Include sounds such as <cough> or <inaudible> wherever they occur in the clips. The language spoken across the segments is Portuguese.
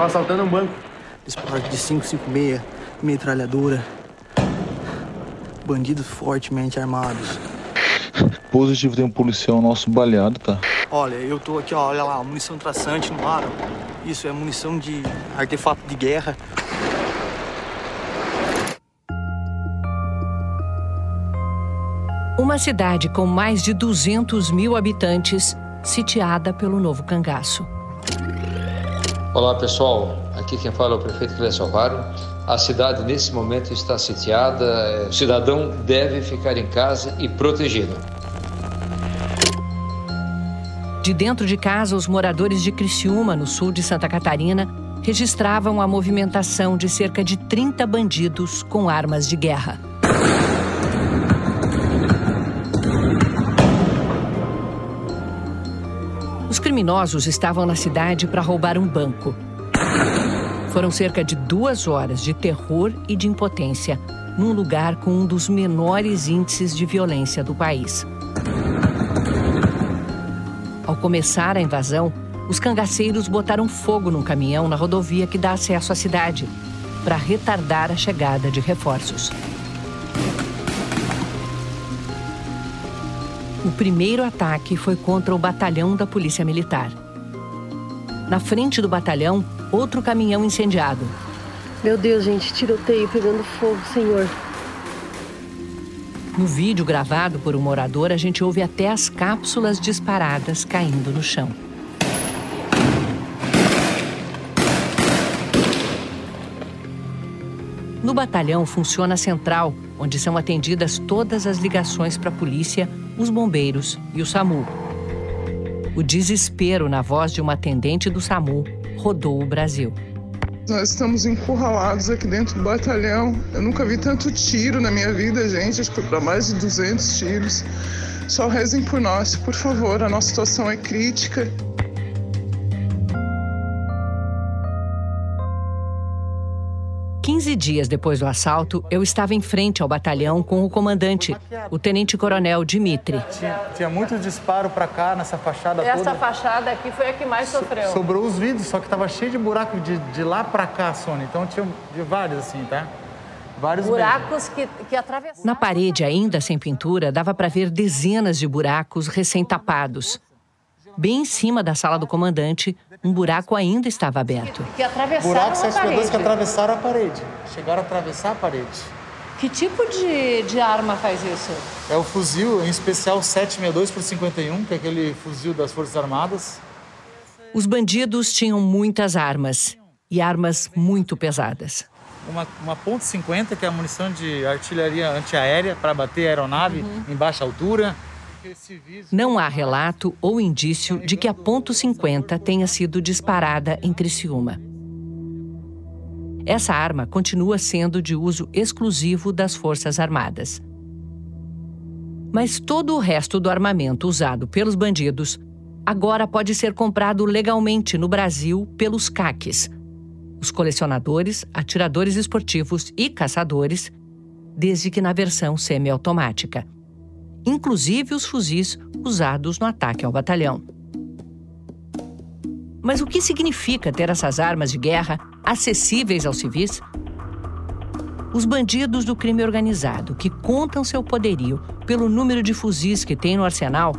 Estão assaltando um banco. Disparo de 556, metralhadora. Bandidos fortemente armados. Positivo, tem um policial nosso baleado, tá? Olha, eu tô aqui, ó, olha lá, munição traçante no ar. Isso é munição de artefato de guerra. Uma cidade com mais de 200 mil habitantes, sitiada pelo novo cangaço. Olá pessoal, aqui quem fala é o prefeito Clécio Alvaro. A cidade nesse momento está sitiada, o cidadão deve ficar em casa e protegido. De dentro de casa, os moradores de Criciúma, no sul de Santa Catarina, registravam a movimentação de cerca de 30 bandidos com armas de guerra. Criminosos estavam na cidade para roubar um banco. Foram cerca de duas horas de terror e de impotência, num lugar com um dos menores índices de violência do país. Ao começar a invasão, os cangaceiros botaram fogo num caminhão na rodovia que dá acesso à cidade, para retardar a chegada de reforços. O primeiro ataque foi contra o batalhão da Polícia Militar. Na frente do batalhão, outro caminhão incendiado. Meu Deus, gente, tiroteio pegando fogo, senhor. No vídeo gravado por um morador, a gente ouve até as cápsulas disparadas caindo no chão. No batalhão funciona a central, onde são atendidas todas as ligações para a polícia, os bombeiros e o SAMU. O desespero na voz de uma atendente do SAMU rodou o Brasil. Nós estamos encurralados aqui dentro do batalhão. Eu nunca vi tanto tiro na minha vida, gente. Acho que foi para mais de 200 tiros. Só rezem por nós, por favor. A nossa situação é crítica. 15 dias depois do assalto, eu estava em frente ao batalhão com o comandante, o tenente-coronel Dimitri. Tinha, tinha muito disparo para cá nessa fachada Essa toda. fachada aqui foi a que mais sofreu. Sobrou os vidros, só que estava cheio de buraco de, de lá para cá, Sônia. Então tinha de vários assim, tá? Vários Buracos que, que atravessaram. Na parede, ainda sem pintura, dava para ver dezenas de buracos recém-tapados. Bem em cima da sala do comandante, um buraco ainda estava aberto. Que atravessaram Buracos a 762 que parede. atravessaram a parede. Chegaram a atravessar a parede. Que tipo de, de arma faz isso? É o fuzil, em especial 762 por 51, que é aquele fuzil das Forças Armadas. Os bandidos tinham muitas armas e armas muito pesadas. Uma, uma ponto .50, que é a munição de artilharia antiaérea para bater aeronave em baixa altura. Não há relato ou indício de que a ponto .50 tenha sido disparada em Criciúma. Essa arma continua sendo de uso exclusivo das Forças Armadas. Mas todo o resto do armamento usado pelos bandidos agora pode ser comprado legalmente no Brasil pelos CACs, os colecionadores, atiradores esportivos e caçadores, desde que na versão semiautomática inclusive os fuzis usados no ataque ao batalhão. Mas o que significa ter essas armas de guerra acessíveis aos civis? Os bandidos do crime organizado, que contam seu poderio pelo número de fuzis que têm no arsenal,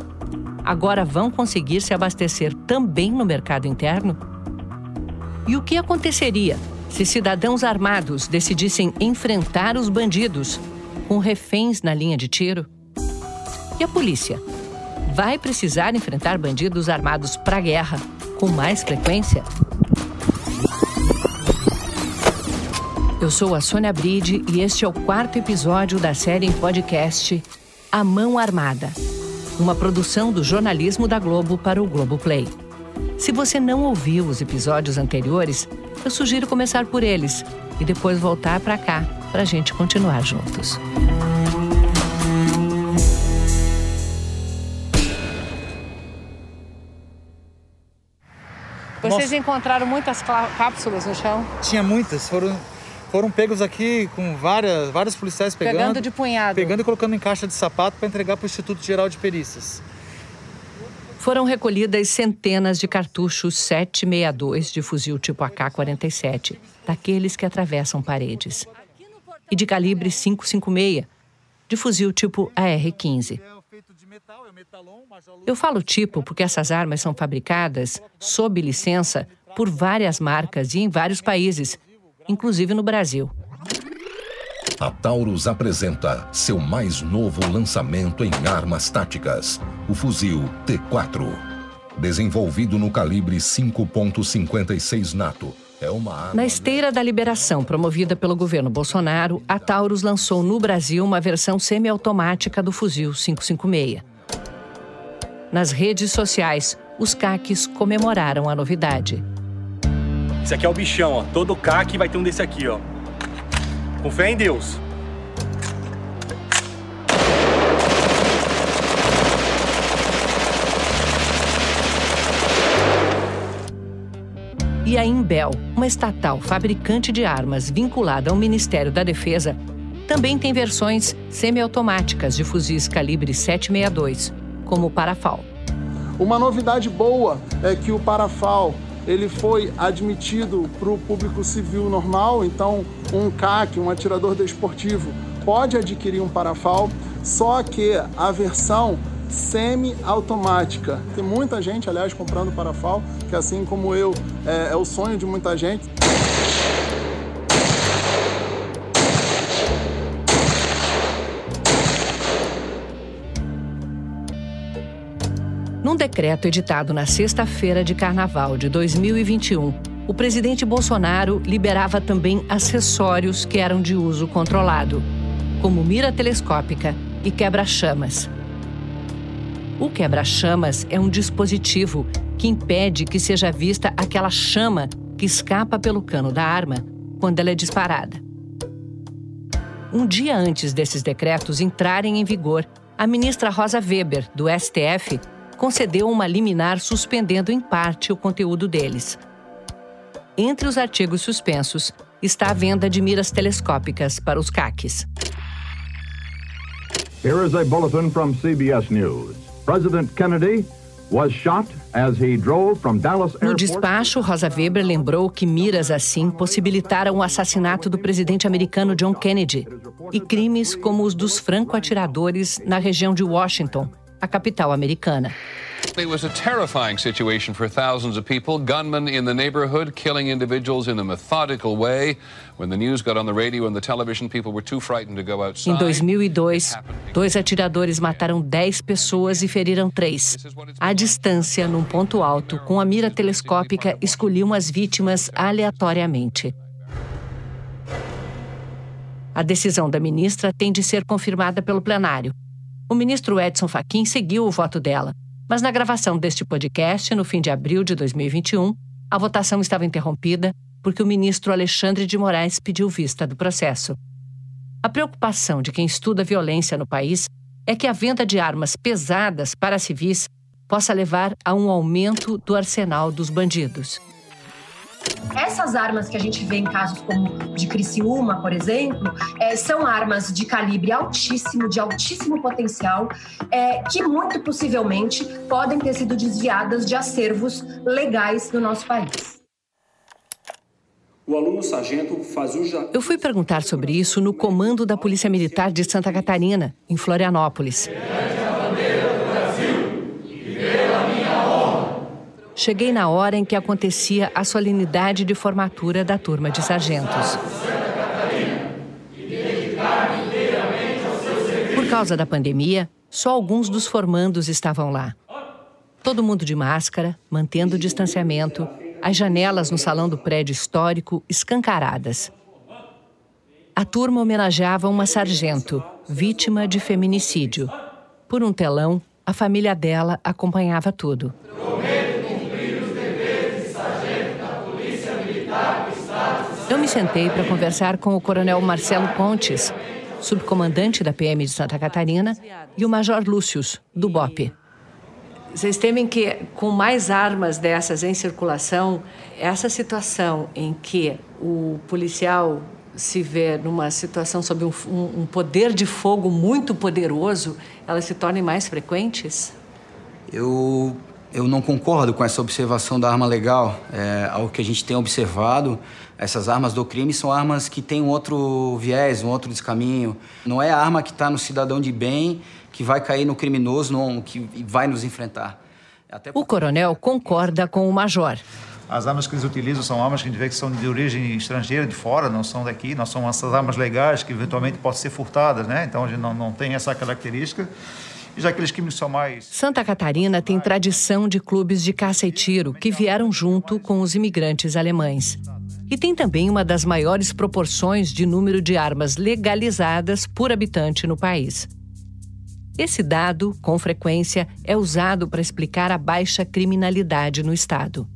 agora vão conseguir se abastecer também no mercado interno? E o que aconteceria se cidadãos armados decidissem enfrentar os bandidos com reféns na linha de tiro? E a polícia? Vai precisar enfrentar bandidos armados para guerra com mais frequência? Eu sou a Sônia Bride e este é o quarto episódio da série em podcast A Mão Armada, uma produção do jornalismo da Globo para o Globo Play. Se você não ouviu os episódios anteriores, eu sugiro começar por eles e depois voltar para cá para a gente continuar juntos. Vocês encontraram muitas cápsulas no chão? Tinha muitas, foram, foram pegos aqui com várias, vários policiais pegando. Pegando de punhado. Pegando e colocando em caixa de sapato para entregar para o Instituto Geral de Perícias. Foram recolhidas centenas de cartuchos 762 de fuzil tipo AK-47, daqueles que atravessam paredes, e de calibre 556, de fuzil tipo AR-15. Eu falo tipo porque essas armas são fabricadas sob licença por várias marcas e em vários países, inclusive no Brasil. A Taurus apresenta seu mais novo lançamento em armas táticas, o fuzil T4. Desenvolvido no calibre 5.56 NATO, é uma arma... Na esteira da liberação promovida pelo governo Bolsonaro, a Taurus lançou no Brasil uma versão semiautomática do fuzil 556. Nas redes sociais, os CACs comemoraram a novidade. Esse aqui é o bichão, ó. Todo CAC vai ter um desse aqui, ó. Com fé em Deus. E a Imbel, uma estatal fabricante de armas vinculada ao Ministério da Defesa, também tem versões semiautomáticas de fuzis calibre 762, como o Parafal. Uma novidade boa é que o Parafal ele foi admitido para o público civil normal, então um CAC, um atirador desportivo, pode adquirir um Parafal, só que a versão semi-automática. Tem muita gente, aliás, comprando Parafal, que assim como eu, é, é o sonho de muita gente. Num decreto editado na sexta-feira de carnaval de 2021, o presidente Bolsonaro liberava também acessórios que eram de uso controlado, como mira telescópica e quebra-chamas. O quebra-chamas é um dispositivo que impede que seja vista aquela chama que escapa pelo cano da arma quando ela é disparada. Um dia antes desses decretos entrarem em vigor, a ministra Rosa Weber, do STF, concedeu uma liminar suspendendo em parte o conteúdo deles. Entre os artigos suspensos está a venda de miras telescópicas para os CACs. Here is a bulletin from CBS News. President Kennedy was shot as he drove from Dallas No despacho, Rosa Weber lembrou que miras assim possibilitaram o assassinato do presidente americano John Kennedy e crimes como os dos franco-atiradores na região de Washington, a capital americana. It was a terrifying situation for thousands of people. Gunmen in the neighborhood killing individuals in a methodical way. When the news got on the radio and the television, people were too frightened to go outside. Em 2002, dois atiradores mataram 10 pessoas e feriram três. À distância, num ponto alto, com a mira telescópica, escolhiam as vítimas aleatoriamente. A decisão da ministra tem de ser confirmada pelo plenário. O ministro Edson Fachin seguiu o voto dela, mas na gravação deste podcast, no fim de abril de 2021, a votação estava interrompida porque o ministro Alexandre de Moraes pediu vista do processo. A preocupação de quem estuda violência no país é que a venda de armas pesadas para civis possa levar a um aumento do arsenal dos bandidos. Essas armas que a gente vê em casos como de Criciúma, por exemplo, é, são armas de calibre altíssimo, de altíssimo potencial, é, que muito possivelmente podem ter sido desviadas de acervos legais do nosso país. O aluno sargento faz o Eu fui perguntar sobre isso no comando da Polícia Militar de Santa Catarina, em Florianópolis. Cheguei na hora em que acontecia a solenidade de formatura da turma de sargentos. Por causa da pandemia, só alguns dos formandos estavam lá. Todo mundo de máscara, mantendo o distanciamento, as janelas no salão do prédio histórico escancaradas. A turma homenageava uma sargento, vítima de feminicídio. Por um telão, a família dela acompanhava tudo. Sentei para conversar com o coronel Marcelo Pontes, subcomandante da PM de Santa Catarina, e o major Lúcius, do BOP. Vocês temem que, com mais armas dessas em circulação, essa situação em que o policial se vê numa situação sob um, um, poder de fogo muito poderoso, elas se tornem mais frequentes? Eu Eu não concordo com essa observação da arma legal. É, ao que a gente tem observado, essas armas do crime são armas que têm um outro viés, um outro descaminho. Não é a arma que está no cidadão de bem que vai cair no criminoso, não, que vai nos enfrentar. Até... O coronel concorda com o major. As armas que eles utilizam são armas que a gente vê que são de origem estrangeira, de fora, não são daqui, não são essas armas legais que eventualmente podem ser furtadas, né? Então a gente não, não tem essa característica. E já aqueles crimes são mais. Santa Catarina tem tradição de clubes de caça e tiro que vieram junto com os imigrantes alemães. E tem também uma das maiores proporções de número de armas legalizadas por habitante no país. Esse dado, com frequência, é usado para explicar a baixa criminalidade no estado.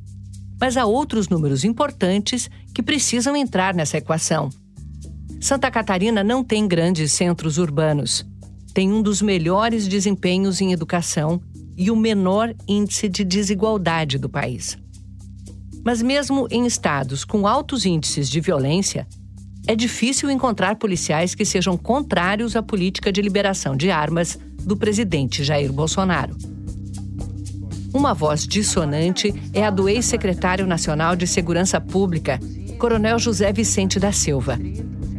Mas há outros números importantes que precisam entrar nessa equação. Santa Catarina não tem grandes centros urbanos. Tem um dos melhores desempenhos em educação e o menor índice de desigualdade do país. Mas, mesmo em estados com altos índices de violência, é difícil encontrar policiais que sejam contrários à política de liberação de armas do presidente Jair Bolsonaro. Uma voz dissonante é a do ex-secretário nacional de Segurança Pública, Coronel José Vicente da Silva.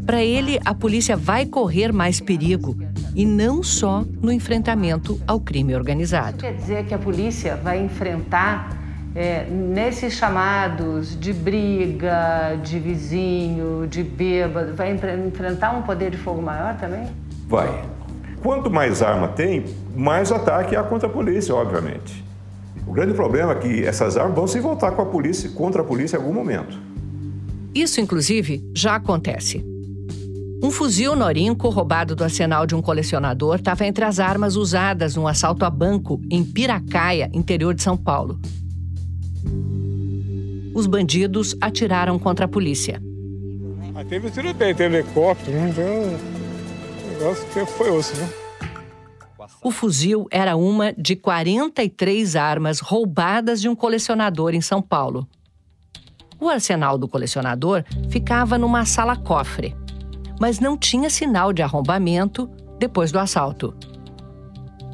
Para ele, a polícia vai correr mais perigo e não só no enfrentamento ao crime organizado. Isso quer dizer que a polícia vai enfrentar é, nesses chamados de briga, de vizinho, de bêbado, vai enfrentar um poder de fogo maior também? Vai. Quanto mais arma tem, mais ataque há contra a polícia, obviamente. O grande problema é que essas armas vão se voltar com a polícia, contra a polícia em algum momento. Isso, inclusive, já acontece. Um fuzil Norinco roubado do arsenal de um colecionador estava entre as armas usadas num assalto a banco em Piracaia, interior de São Paulo. Os bandidos atiraram contra a polícia. Ah, teve tiroteio, teve helicóptero, né? Então, o negócio foi osso, né? O fuzil era uma de 43 armas roubadas de um colecionador em São Paulo. O arsenal do colecionador ficava numa sala-cofre, mas não tinha sinal de arrombamento depois do assalto.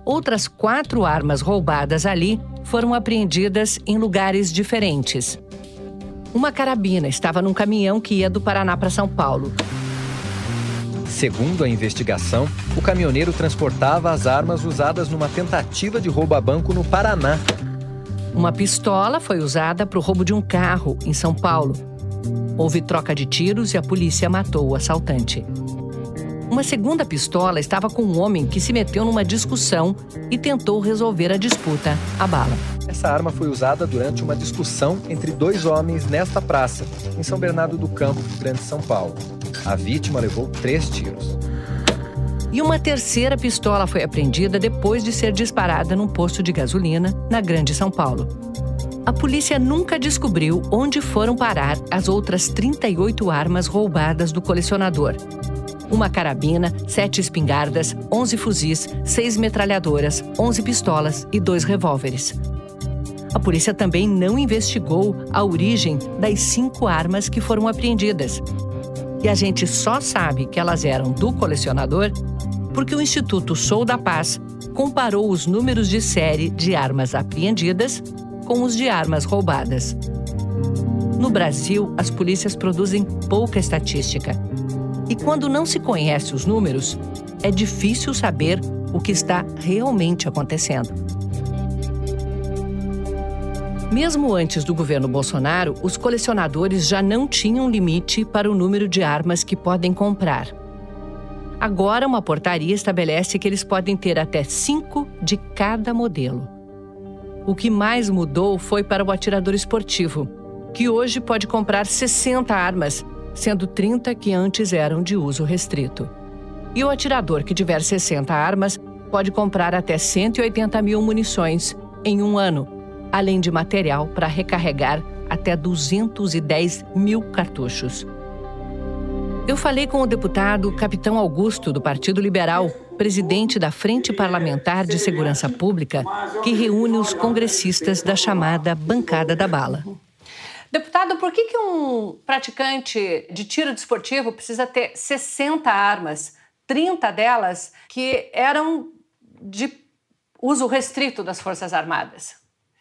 Outras quatro armas roubadas ali foram apreendidas em lugares diferentes. Uma carabina estava num caminhão que ia do Paraná para São Paulo. Segundo a investigação, o caminhoneiro transportava as armas usadas numa tentativa de roubo a banco no Paraná. Uma pistola foi usada para o roubo de um carro em São Paulo. Houve troca de tiros e a polícia matou o assaltante. Uma segunda pistola estava com um homem que se meteu numa discussão e tentou resolver a disputa a bala. Essa arma foi usada durante uma discussão entre dois homens nesta praça, em São Bernardo do Campo, Grande São Paulo. A vítima levou três tiros. E uma terceira pistola foi apreendida depois de ser disparada num posto de gasolina na Grande São Paulo. A polícia nunca descobriu onde foram parar as outras 38 armas roubadas do colecionador. Uma carabina, sete espingardas, 11 fuzis, seis metralhadoras, 11 pistolas e dois revólveres. A polícia também não investigou a origem das cinco armas que foram apreendidas e a gente só sabe que elas eram do colecionador porque o Instituto Sou da Paz comparou os números de série de armas apreendidas com os de armas roubadas. No Brasil, as polícias produzem pouca estatística. E quando não se conhece os números, é difícil saber o que está realmente acontecendo. Mesmo antes do governo Bolsonaro, os colecionadores já não tinham limite para o número de armas que podem comprar. Agora, uma portaria estabelece que eles podem ter até cinco de cada modelo. O que mais mudou foi para o atirador esportivo, que hoje pode comprar 60 armas, sendo 30 que antes eram de uso restrito. E o atirador que tiver 60 armas pode comprar até 180 mil munições em um ano além de material para recarregar até 210 mil cartuchos. Eu falei com o deputado Capitão Augusto, do Partido Liberal, presidente da Frente Parlamentar de Segurança Pública, que reúne os congressistas da chamada Bancada da Bala. Deputado, por que, que um praticante de tiro desportivo precisa ter 60 armas, 30 delas que eram de uso restrito das Forças Armadas?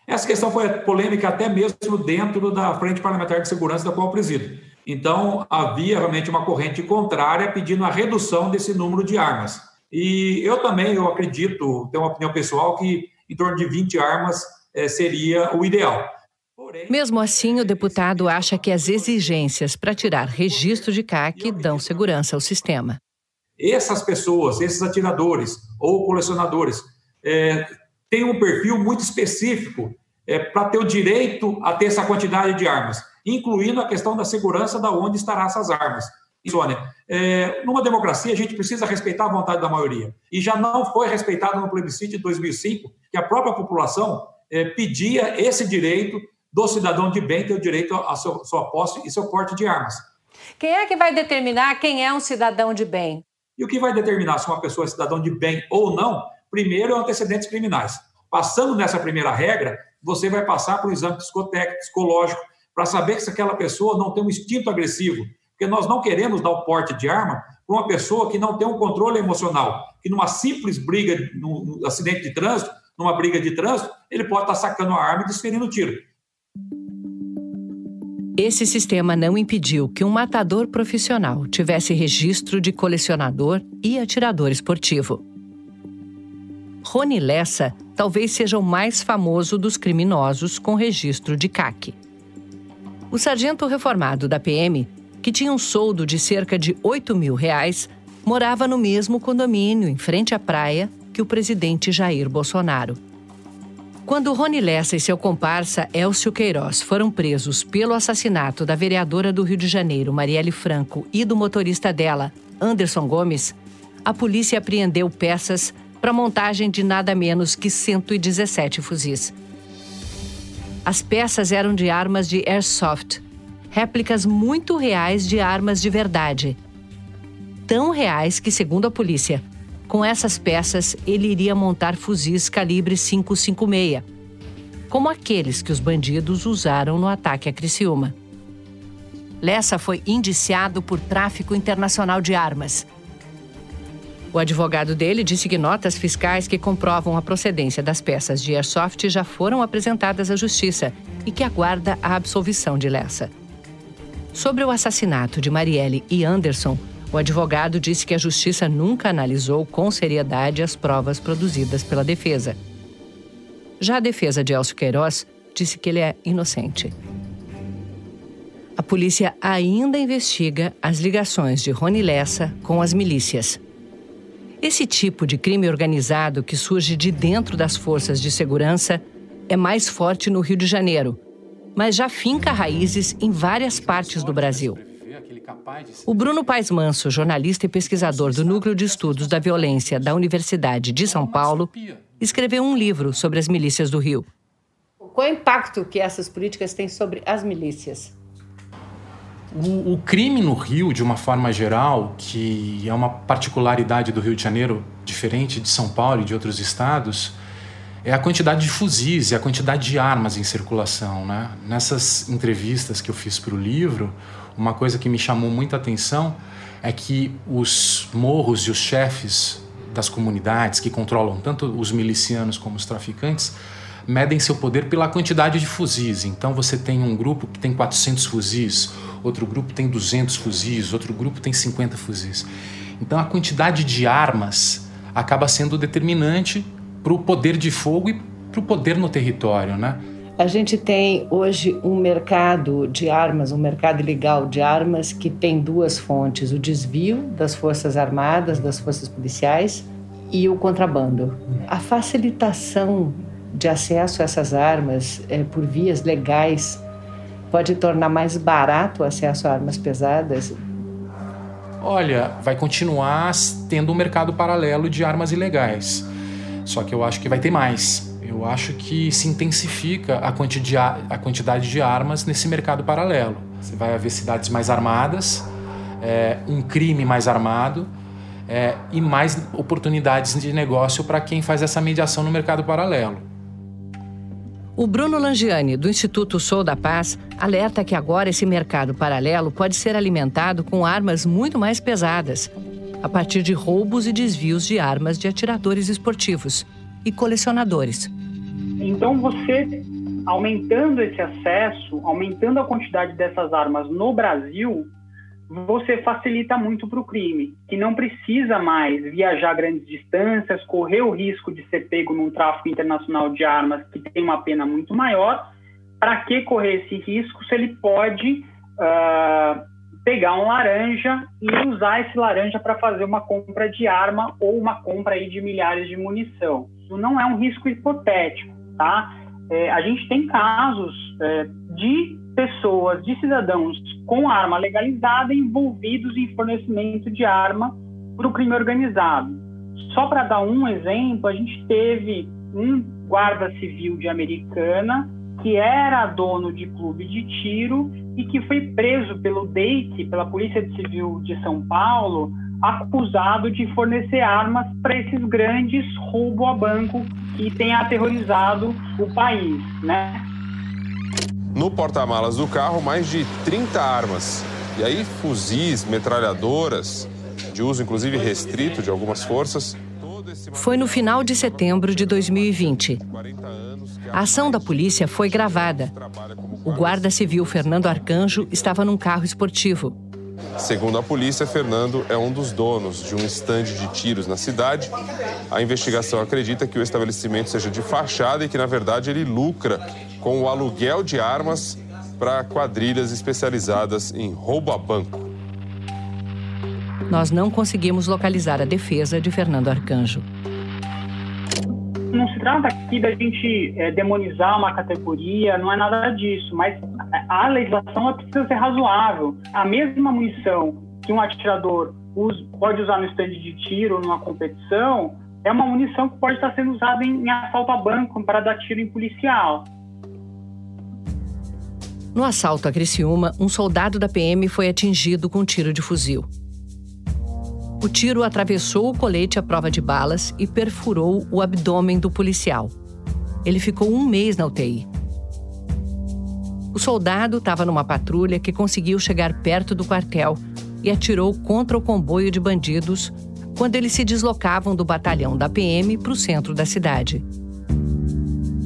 Essa questão foi polêmica até mesmo dentro da Frente Parlamentar de Segurança da qual eu presido. Então, havia realmente uma corrente contrária pedindo a redução desse número de armas. E eu também, eu acredito, tenho uma opinião pessoal, que em torno de 20 armas é, seria o ideal. Mesmo assim, o deputado acha que as exigências para tirar registro de CAC dão segurança ao sistema. Essas pessoas, esses atiradores ou colecionadores, é, têm um perfil muito específico é, para ter o direito a ter essa quantidade de armas, incluindo a questão da segurança da onde estarão essas armas. Sônia, é, numa democracia a gente precisa respeitar a vontade da maioria. E já não foi respeitado no plebiscito de 2005, que a própria população é, pedia esse direito do cidadão de bem ter o direito seu, sua posse e seu porte de armas. Quem é que vai determinar quem é um cidadão de bem? E o que vai determinar se uma pessoa é cidadão de bem ou não, primeiro é antecedentes criminais. Passando nessa primeira regra, você vai passar por um exame psicotécnico, psicológico, para saber se aquela pessoa não tem um instinto agressivo, porque nós não queremos dar o porte de arma para uma pessoa que não tem um controle emocional, que numa simples briga, num acidente de trânsito, numa briga de trânsito, ele pode estar sacando a arma e desferindo o tiro. Esse sistema não impediu que um matador profissional tivesse registro de colecionador e atirador esportivo. Rony Lessa talvez seja o mais famoso dos criminosos com registro de CAC. O sargento reformado da PM que tinha um soldo de cerca de 8 mil reais, morava no mesmo condomínio, em frente à praia, que o presidente Jair Bolsonaro. Quando Rony Lessa e seu comparsa Elcio Queiroz foram presos pelo assassinato da vereadora do Rio de Janeiro, Marielle Franco, e do motorista dela, Anderson Gomes, a polícia apreendeu peças para montagem de nada menos que 117 fuzis. As peças eram de armas de airsoft, réplicas muito reais de armas de verdade. Tão reais que, segundo a polícia, com essas peças ele iria montar fuzis calibre 556, como aqueles que os bandidos usaram no ataque a Criciúma. Lessa foi indiciado por tráfico internacional de armas. O advogado dele disse que notas fiscais que comprovam a procedência das peças de airsoft já foram apresentadas à justiça e que aguarda a absolvição de Lessa. Sobre o assassinato de Marielle e Anderson, o advogado disse que a justiça nunca analisou com seriedade as provas produzidas pela defesa. Já a defesa de Elcio Queiroz disse que ele é inocente. A polícia ainda investiga as ligações de Rony Lessa com as milícias. Esse tipo de crime organizado que surge de dentro das forças de segurança é mais forte no Rio de Janeiro, mas já finca raízes em várias partes do Brasil. O Bruno Paes Manso, jornalista e pesquisador do Núcleo de Estudos da Violência da Universidade de São Paulo, escreveu um livro sobre as milícias do Rio. Qual é o impacto que essas políticas têm sobre as milícias? O, o, crime no Rio, de uma forma geral, que é uma particularidade do Rio de Janeiro, diferente de São Paulo e de outros estados, é a quantidade de fuzis e a quantidade de armas em circulação. Né? Nessas entrevistas que eu fiz para o livro, uma coisa que me chamou muita atenção é que os morros e os chefes das comunidades que controlam tanto os milicianos como os traficantes medem seu poder pela quantidade de fuzis. Então você tem um grupo que tem 400 fuzis, outro grupo tem 200 fuzis, outro grupo tem 50 fuzis. Então a quantidade de armas acaba sendo determinante para o poder de fogo e para o poder no território, né? A gente tem hoje um mercado de armas, um mercado ilegal de armas que tem duas fontes: o desvio das forças armadas, das forças policiais e o contrabando. A facilitação de acesso a essas armas é, por vias legais pode tornar mais barato o acesso a armas pesadas? Olha, vai continuar tendo um mercado paralelo de armas ilegais. Só que eu acho que vai ter mais. Eu acho que se intensifica a, quanti a quantidade de armas nesse mercado paralelo. Você vai haver cidades mais armadas, é, um crime mais armado é, e mais oportunidades de negócio para quem faz essa mediação no mercado paralelo. O Bruno Langiani, do Instituto Sou da Paz, alerta que agora esse mercado paralelo pode ser alimentado com armas muito mais pesadas, a partir de roubos e desvios de armas de atiradores esportivos e colecionadores. Então você aumentando esse acesso, aumentando a quantidade dessas armas no Brasil, você facilita muito para o crime, que não precisa mais viajar grandes distâncias, correr o risco de ser pego num tráfico internacional de armas que tem uma pena muito maior. Para que correr esse risco se ele pode uh, pegar um laranja e usar esse laranja para fazer uma compra de arma ou uma compra aí de milhares de munição? Isso não é um risco hipotético, tá? É, a gente tem casos é, de pessoas, de cidadãos com arma legalizada envolvidos em fornecimento de arma para o crime organizado. Só para dar um exemplo, a gente teve um guarda civil de Americana que era dono de clube de tiro e que foi preso pelo DEIC, pela Polícia Civil de São Paulo, acusado de fornecer armas para esses grandes roubos a banco que têm aterrorizado o país, né? No porta-malas do carro, mais de 30 armas. E aí, fuzis, metralhadoras, de uso inclusive restrito de algumas forças. Foi no final de setembro de 2020. A ação da polícia foi gravada. O guarda civil Fernando Arcanjo estava num carro esportivo. Segundo a polícia, Fernando é um dos donos de um estande de tiros na cidade. A investigação acredita que o estabelecimento seja de fachada e que, na verdade, ele lucra com o aluguel de armas para quadrilhas especializadas em roubo a banco. Nós não conseguimos localizar a defesa de Fernando Arcanjo. Não se trata aqui da gente é, demonizar uma categoria, não é nada disso, mas a legislação precisa ser razoável. A mesma munição que um atirador usa, pode usar no estande de tiro numa competição é uma munição que pode estar sendo usada em, em assalto a banco para dar tiro em policial. No assalto a Criciúma, um soldado da PM foi atingido com um tiro de fuzil. O tiro atravessou o colete à prova de balas e perfurou o abdômen do policial. Ele ficou um mês na UTI. O soldado estava numa patrulha que conseguiu chegar perto do quartel e atirou contra o comboio de bandidos quando eles se deslocavam do batalhão da PM para o centro da cidade.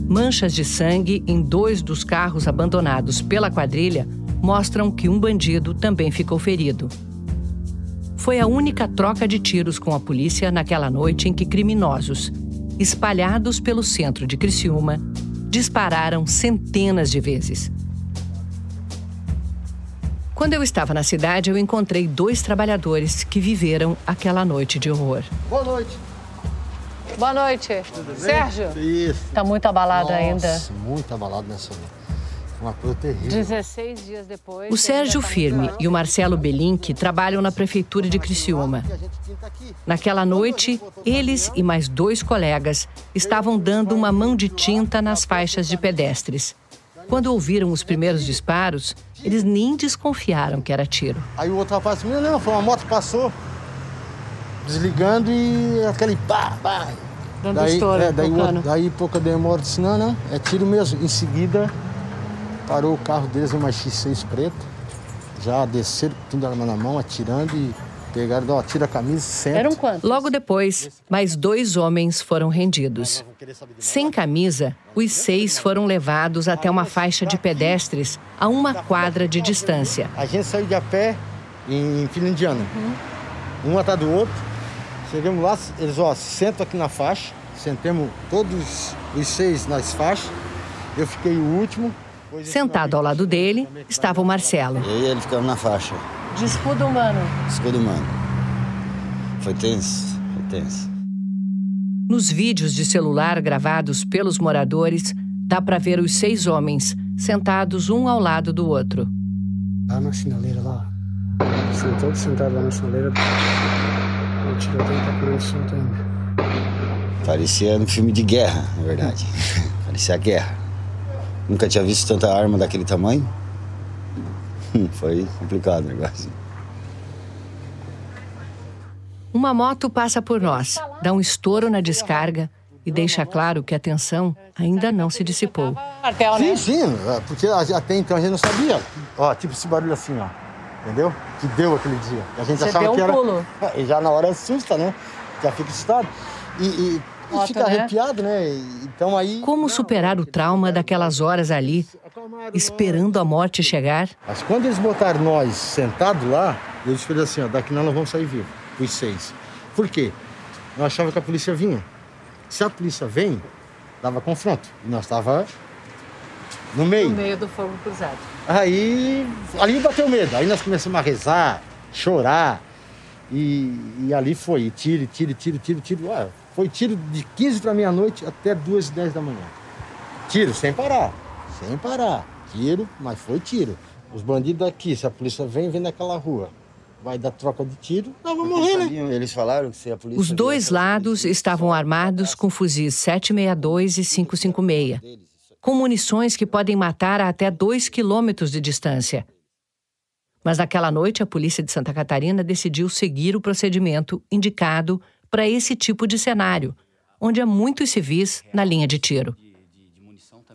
Manchas de sangue em dois dos carros abandonados pela quadrilha mostram que um bandido também ficou ferido. Foi a única troca de tiros com a polícia naquela noite em que criminosos, espalhados pelo centro de Criciúma, dispararam centenas de vezes. Quando eu estava na cidade, eu encontrei dois trabalhadores que viveram aquela noite de horror. Boa noite. Boa noite. Sérgio? Isso. Tá muito abalado Nossa, ainda. muito abalado nessa uma coisa terrível. 16 dias depois. O Sérgio Firme e o Marcelo Belinque trabalham na prefeitura de Criciúma. Naquela noite, eles e mais dois colegas estavam dando uma mão de tinta nas faixas de pedestres. Quando ouviram os primeiros disparos, eles nem desconfiaram que era tiro. Aí o outro rapaz disse, não, não, foi uma moto que passou, desligando e aquele pá, pá. Dando daí, estouro, é, daí, daí pouca demora, disse, não, não, é tiro mesmo. Em seguida, parou o carro deles, uma X6 preta, já desceram com tudo arma na mão, atirando e pegaram, ó, tira a camisa, senta. quantos? Logo depois, mais dois homens foram rendidos. Sem camisa, os seis foram levados até uma faixa de pedestres a uma quadra de distância. A gente saiu de a pé em fila indiana. Um atrás do outro. Chegamos lá, eles, ó, sentam aqui na faixa. Sentemos todos os seis nas faixas. Eu fiquei o último. Sentado ao lado dele estava o Marcelo. E aí ele ficava na faixa, De escudo humano. escudo humano. Foi tenso, foi tenso. Nos vídeos de celular gravados pelos moradores, dá para ver os seis homens sentados um ao lado do outro. Lá na sinaleira lá. São todos sentados lá na sinaleira. O tiroteio tá por solto ainda. Parecia um filme de guerra, na verdade. <laughs> Parecia guerra. Nunca tinha visto tanta arma daquele tamanho. Foi complicado o negócio. Uma moto passa por nós, dá um estouro na descarga e deixa claro que a tensão ainda não se dissipou. Sim, sim, é, porque até então a gente não sabia. Ó, tipo esse barulho assim, ó. Entendeu? Que deu aquele dia. A gente Você achava deu um que era. pulo. <laughs> E já na hora assusta, né? Já fica assustado. E, e foto, fica né? arrepiado, né? Então aí. Como superar o trauma daquelas horas ali, esperando a morte chegar? Mas quando eles botaram nós sentados lá, eles falaram assim: ó, daqui nós não vamos sair vivos, os seis. Por quê? Nós achávamos que a polícia vinha. Se a polícia vem, dava confronto. E nós estava no meio. No meio do fogo cruzado. Aí, ali bateu medo. Aí nós começamos a rezar, chorar. E, e ali foi, tiro, tiro, tiro, tiro, tiro. Ué, foi tiro de 15 para meia-noite até 2 e 10 da manhã. Tiro, sem parar, sem parar. Tiro, mas foi tiro. Os bandidos daqui, se a polícia vem, vem naquela rua. Vai dar troca de tiro, nós vamos morrer, né? Eles falaram que se a polícia. Os dois lados estavam armados com fuzis 762 e 556, com munições que podem matar a até 2 quilômetros de distância. Mas naquela noite, a polícia de Santa Catarina decidiu seguir o procedimento indicado para esse tipo de cenário, onde há muitos civis na linha de tiro.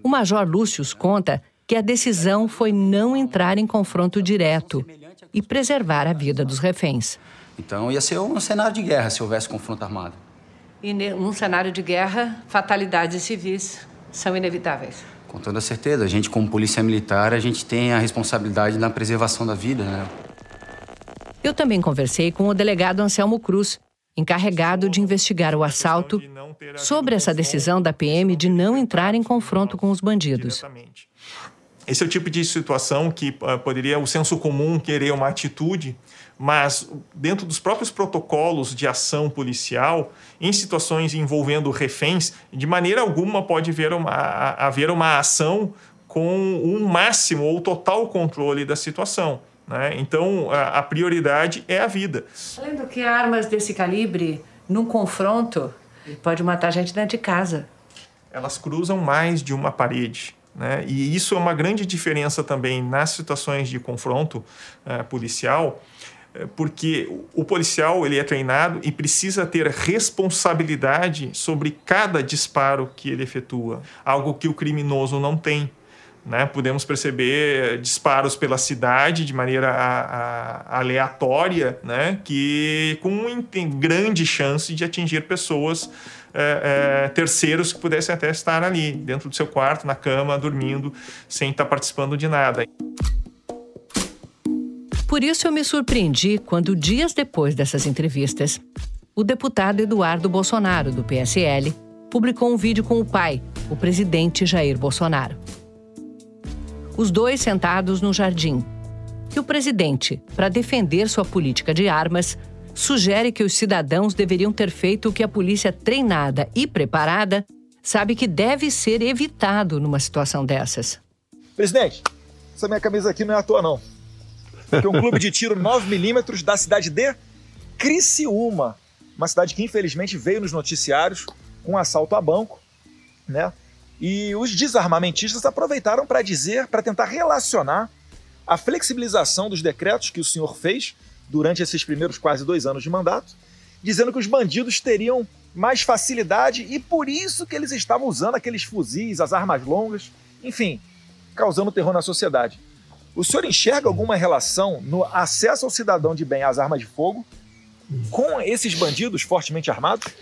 O Major Lúcius conta que a decisão foi não entrar em confronto direto e preservar a vida dos reféns. Então ia ser um cenário de guerra se houvesse confronto armado. E num cenário de guerra, fatalidades civis são inevitáveis. Com toda certeza, a gente como polícia militar, a gente tem a responsabilidade na preservação da vida, né? Eu também conversei com o delegado Anselmo Cruz, encarregado de investigar o assalto, sobre essa decisão da PM de não entrar em confronto com os bandidos. Esse é o tipo de situação que ah, poderia o senso comum querer uma atitude, mas dentro dos próprios protocolos de ação policial, em situações envolvendo reféns, de maneira alguma pode haver uma, haver uma ação com um máximo ou total controle da situação. Né? Então, a, a prioridade é a vida. Além do que armas desse calibre, num confronto, pode matar gente dentro de casa. elas cruzam mais de uma parede. Né? E isso é uma grande diferença também nas situações de confronto eh, policial, eh, porque o- o policial ele é treinado e precisa ter responsabilidade sobre cada disparo que ele efetua, algo que o criminoso não tem. Né? Podemos perceber disparos pela cidade de maneira a- a- aleatória, né? que com grande chance de atingir pessoas é, é, terceiros que pudessem até estar ali, dentro do seu quarto, na cama, dormindo, sem estar participando de nada. Por isso eu me surpreendi quando, dias depois dessas entrevistas, o deputado Eduardo Bolsonaro, do PSL, publicou um vídeo com o pai, o presidente Jair Bolsonaro. Os dois sentados no jardim. E o presidente, para defender sua política de armas, sugere que os cidadãos deveriam ter feito o que a polícia treinada e preparada sabe que deve ser evitado numa situação dessas. Presidente, essa minha camisa aqui não é à toa, não. Que é um clube de tiro <laughs> 9mm da cidade de Criciúma. Uma cidade que infelizmente veio nos noticiários com um assalto a banco, né? E os desarmamentistas aproveitaram para dizer, para tentar relacionar a flexibilização dos decretos que o senhor fez durante esses primeiros quase dois anos de mandato, dizendo que os bandidos teriam mais facilidade e por isso que eles estavam usando aqueles fuzis, as armas longas, enfim, causando terror na sociedade. O senhor enxerga alguma relação no acesso ao cidadão de bem às armas de fogo com esses bandidos fortemente armados?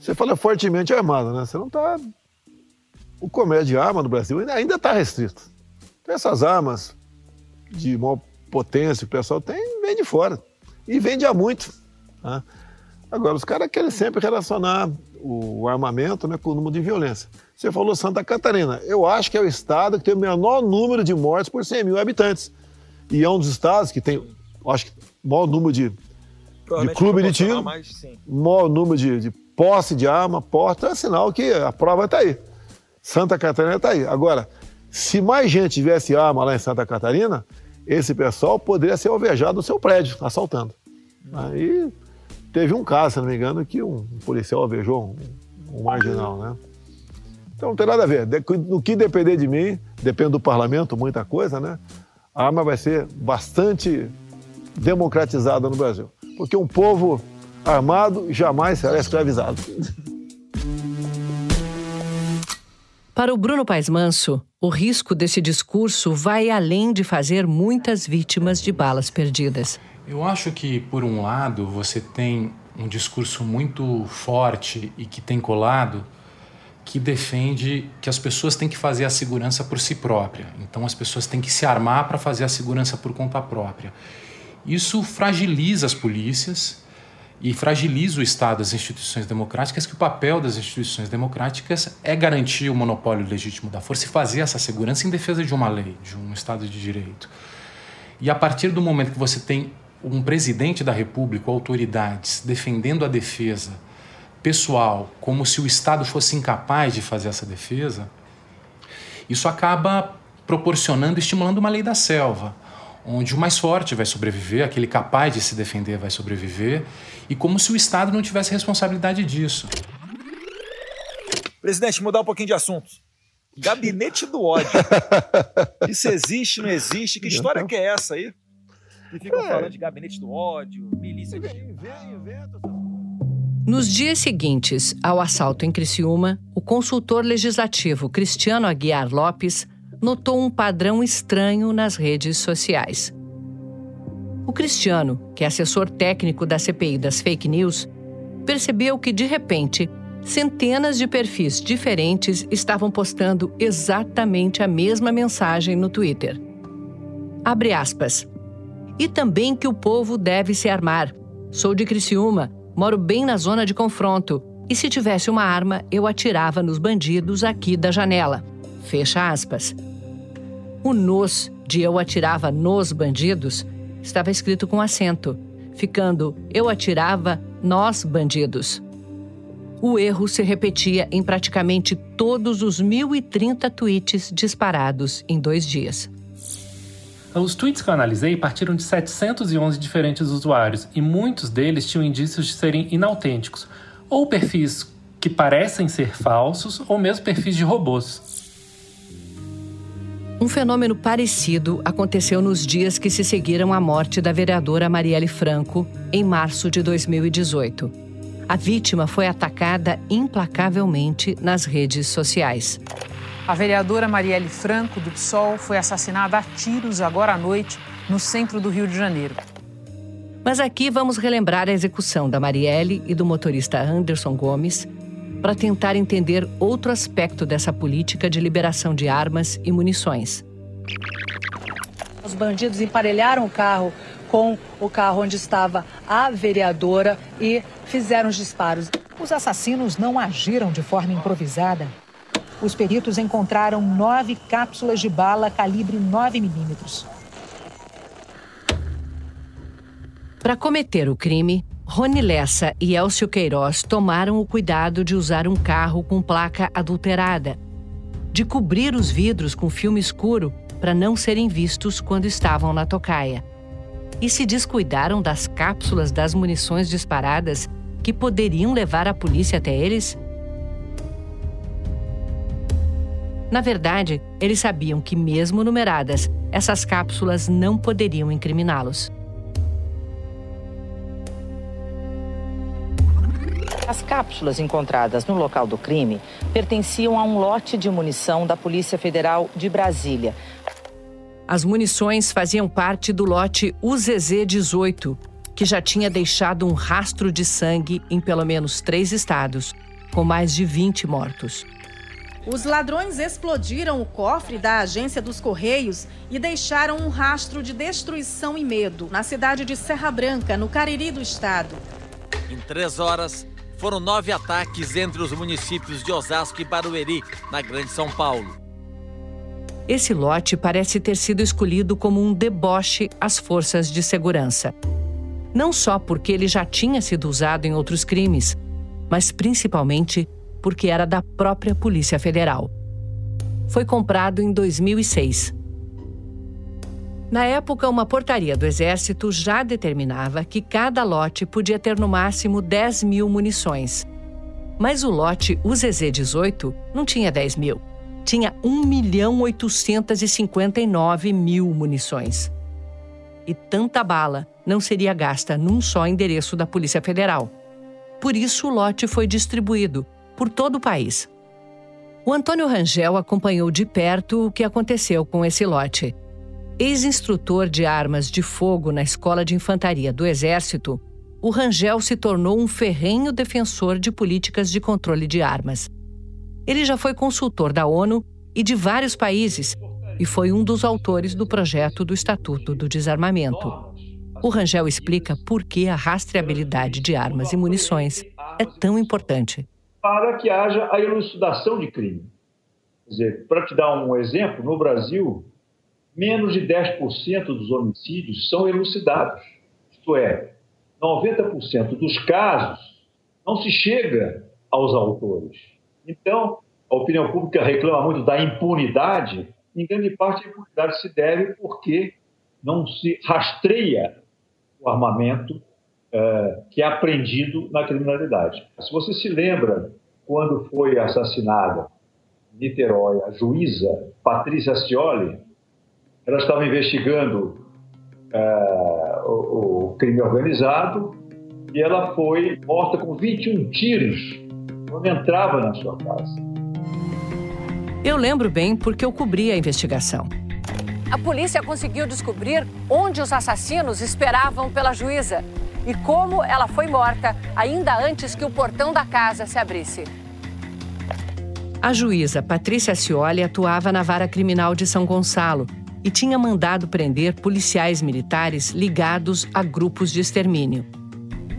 Você fala fortemente armado, né? Você não está. O comércio de arma no Brasil ainda- está restrito. Então, essas armas de maior potência que o pessoal tem, vem de fora. E vende há muito. né? Agora, os caras querem sempre relacionar o armamento né, com o número de violência. Você falou Santa Catarina. Eu acho que é o estado que tem o menor número de mortes por 100 mil habitantes. E é um dos estados que tem, eu acho que, o maior número de, de clube de tiro, mas sim. maior número de, de posse de arma, porta, é sinal que a prova está aí. Santa Catarina está aí. Agora, se mais gente tivesse arma lá em Santa Catarina, esse pessoal poderia ser alvejado no seu prédio, assaltando. Aí teve um caso, se não me engano, que um policial alvejou um, um marginal, né? Então não tem nada a ver. No que depender de mim, depende do parlamento, muita coisa, né? A arma vai ser bastante democratizada no Brasil. Porque um povo armado jamais será escravizado. <laughs> Para o Bruno Paes Manso, o risco desse discurso vai além de fazer muitas vítimas de balas perdidas. Eu acho que, por um lado, você tem um discurso muito forte e que tem colado que defende que as pessoas têm que fazer a segurança por si própria. Então as pessoas têm que se armar para fazer a segurança por conta própria. Isso fragiliza as polícias e fragiliza o Estado, as instituições democráticas, que o papel das instituições democráticas é garantir o monopólio legítimo da força e fazer essa segurança em defesa de uma lei, de um Estado de direito. E a partir do momento que você tem um presidente da República, autoridades, defendendo a defesa pessoal, como se o Estado fosse incapaz de fazer essa defesa, isso acaba proporcionando, estimulando uma lei da selva, onde o mais forte vai sobreviver, aquele capaz de se defender vai sobreviver, e como se o Estado não tivesse responsabilidade disso. Presidente, mudar um pouquinho de assunto. Gabinete do ódio. <laughs> Isso existe, não existe? Que história que é essa aí? Que ficam é. falando de gabinete do ódio, milícia de... Nos dias seguintes ao assalto em Criciúma, o consultor legislativo Cristiano Aguiar Lopes notou um padrão estranho nas redes sociais. O Cristiano, que é assessor técnico da CPI das fake news, percebeu que, de repente, centenas de perfis diferentes estavam postando exatamente a mesma mensagem no Twitter. Abre aspas. E também que o povo deve se armar. Sou de Criciúma Moro bem na zona de confronto. E se tivesse uma arma, eu atirava nos bandidos aqui da janela. Fecha aspas. O nos de eu atirava nos bandidos estava escrito com acento, ficando eu atirava nós bandidos. O erro se repetia em praticamente todos os 1.030 tweets disparados em dois dias. Os tweets que eu analisei partiram de 711 diferentes usuários e muitos deles tinham indícios de serem inautênticos, ou perfis que parecem ser falsos, ou mesmo perfis de robôs. Um fenômeno parecido aconteceu nos dias que se seguiram à morte da vereadora Marielle Franco, em março de 2018. A vítima foi atacada implacavelmente nas redes sociais. A vereadora Marielle Franco, do PSOL, foi assassinada a tiros agora à noite, no centro do Rio de Janeiro. Mas aqui vamos relembrar a execução da Marielle e do motorista Anderson Gomes para tentar entender outro aspecto dessa política de liberação de armas e munições. Os bandidos emparelharam o carro com o carro onde estava a vereadora e fizeram os disparos. Os assassinos não agiram de forma improvisada. Os peritos encontraram nove cápsulas de bala calibre 9 milímetros. Para cometer o crime, Rony Lessa e Elcio Queiroz tomaram o cuidado de usar um carro com placa adulterada, de cobrir os vidros com filme escuro para não serem vistos quando estavam na tocaia. E se descuidaram das cápsulas das munições disparadas que poderiam levar a polícia até eles? Na verdade, eles sabiam que, mesmo numeradas, essas cápsulas não poderiam incriminá-los. As cápsulas encontradas no local do crime pertenciam a um lote de munição da Polícia Federal de Brasília. As munições faziam parte do lote UZZ-18, que já tinha deixado um rastro de sangue em pelo menos três estados, com mais de 20 mortos. Os ladrões explodiram o cofre da agência dos Correios e deixaram um rastro de destruição e medo na cidade de Serra Branca, no Cariri do estado. Em três horas, foram nove ataques entre os municípios de Osasco e Barueri, na Grande São Paulo. Esse lote parece ter sido escolhido como um deboche às forças de segurança. Não só porque ele já tinha sido usado em outros crimes, mas principalmente porque era da própria Polícia Federal. Foi comprado em 2006. Na época, uma portaria do Exército já determinava que cada lote podia ter no máximo 10 mil munições. Mas o lote UZZ-18 não tinha 10 mil. Tinha 1 milhão 859 mil munições. E tanta bala não seria gasta num só endereço da Polícia Federal. Por isso, o lote foi distribuído por todo o país. O Antônio Rangel acompanhou de perto o que aconteceu com esse lote. Ex-instrutor de armas de fogo na Escola de Infantaria do Exército, o Rangel se tornou um ferrenho defensor de políticas de controle de armas. Ele já foi consultor da ONU e de vários países e foi um dos autores do projeto do Estatuto do Desarmamento. O Rangel explica por que a rastreabilidade de armas e munições é tão importante. Para que haja a elucidação de crime. Quer dizer, para te dar um exemplo, no Brasil, menos de 10% dos homicídios são elucidados. Isto é, 90% dos casos não se chega aos autores. Então, a opinião pública reclama muito da impunidade, em grande parte a impunidade se deve porque não se rastreia o armamento é, que é apreendido na criminalidade. Se você se lembra, quando foi assassinada em Niterói a juíza Patrícia Scioli, ela estava investigando é, o, o crime organizado e ela foi morta com 21 tiros quando entrava na sua casa. Eu lembro bem porque eu cobri a investigação. A polícia conseguiu descobrir onde os assassinos esperavam pela juíza e como ela foi morta ainda antes que o portão da casa se abrisse. A juíza Patrícia Scioli atuava na vara criminal de São Gonçalo e tinha mandado prender policiais militares ligados a grupos de extermínio.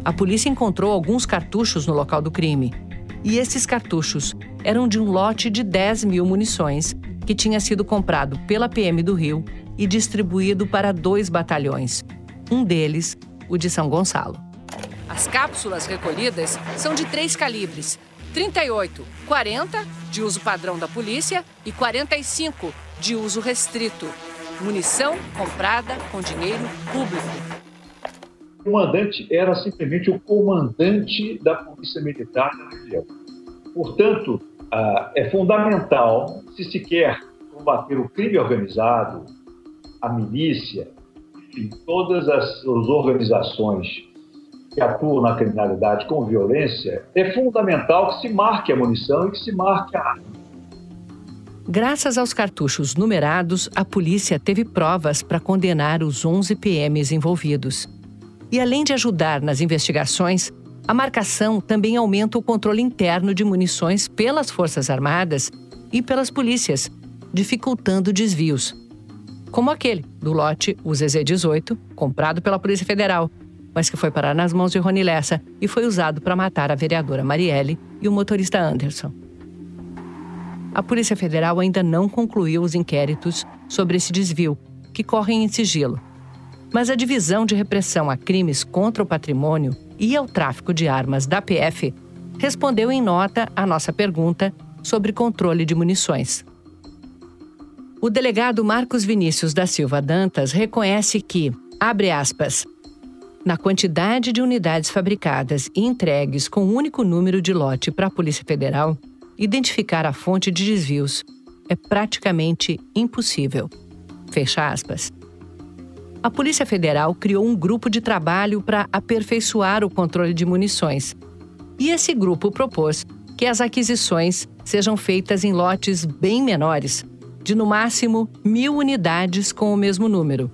A polícia encontrou alguns cartuchos no local do crime. E esses cartuchos eram de um lote de 10 mil munições que tinha sido comprado pela PM do Rio e distribuído para dois batalhões. Um deles, o de São Gonçalo. As cápsulas recolhidas são de três calibres: 38, 40 de uso padrão da polícia e 45 de uso restrito. Munição comprada com dinheiro público. O comandante era simplesmente o comandante da Polícia Militar da região. Portanto, ah, é fundamental, se se quer combater o crime organizado, a milícia, enfim, todas as, organizações que atuam na criminalidade com violência, é fundamental que se marque a munição e que se marque a arma. Graças aos cartuchos numerados, a polícia teve provas para condenar os 11 PMs envolvidos. E além de ajudar nas investigações, a marcação também aumenta o controle interno de munições pelas Forças Armadas e pelas polícias, dificultando desvios. Como aquele do lote UZZ-18, comprado pela Polícia Federal, mas que foi parar nas mãos de Rony Lessa e foi usado para matar a vereadora Marielle e o motorista Anderson. A Polícia Federal ainda não concluiu os inquéritos sobre esse desvio, que correm em sigilo. Mas a Divisão de Repressão a Crimes contra o Patrimônio e ao tráfico de armas da PF, respondeu em nota à nossa pergunta sobre controle de munições. O delegado Marcos Vinícius da Silva Dantas reconhece que, abre aspas, na quantidade de unidades fabricadas e entregues com um único número de lote para a Polícia Federal, identificar a fonte de desvios é praticamente impossível. Fecha aspas a Polícia Federal criou um grupo de trabalho para aperfeiçoar o controle de munições. E esse grupo propôs que as aquisições sejam feitas em lotes bem menores, de no máximo mil unidades com o mesmo número.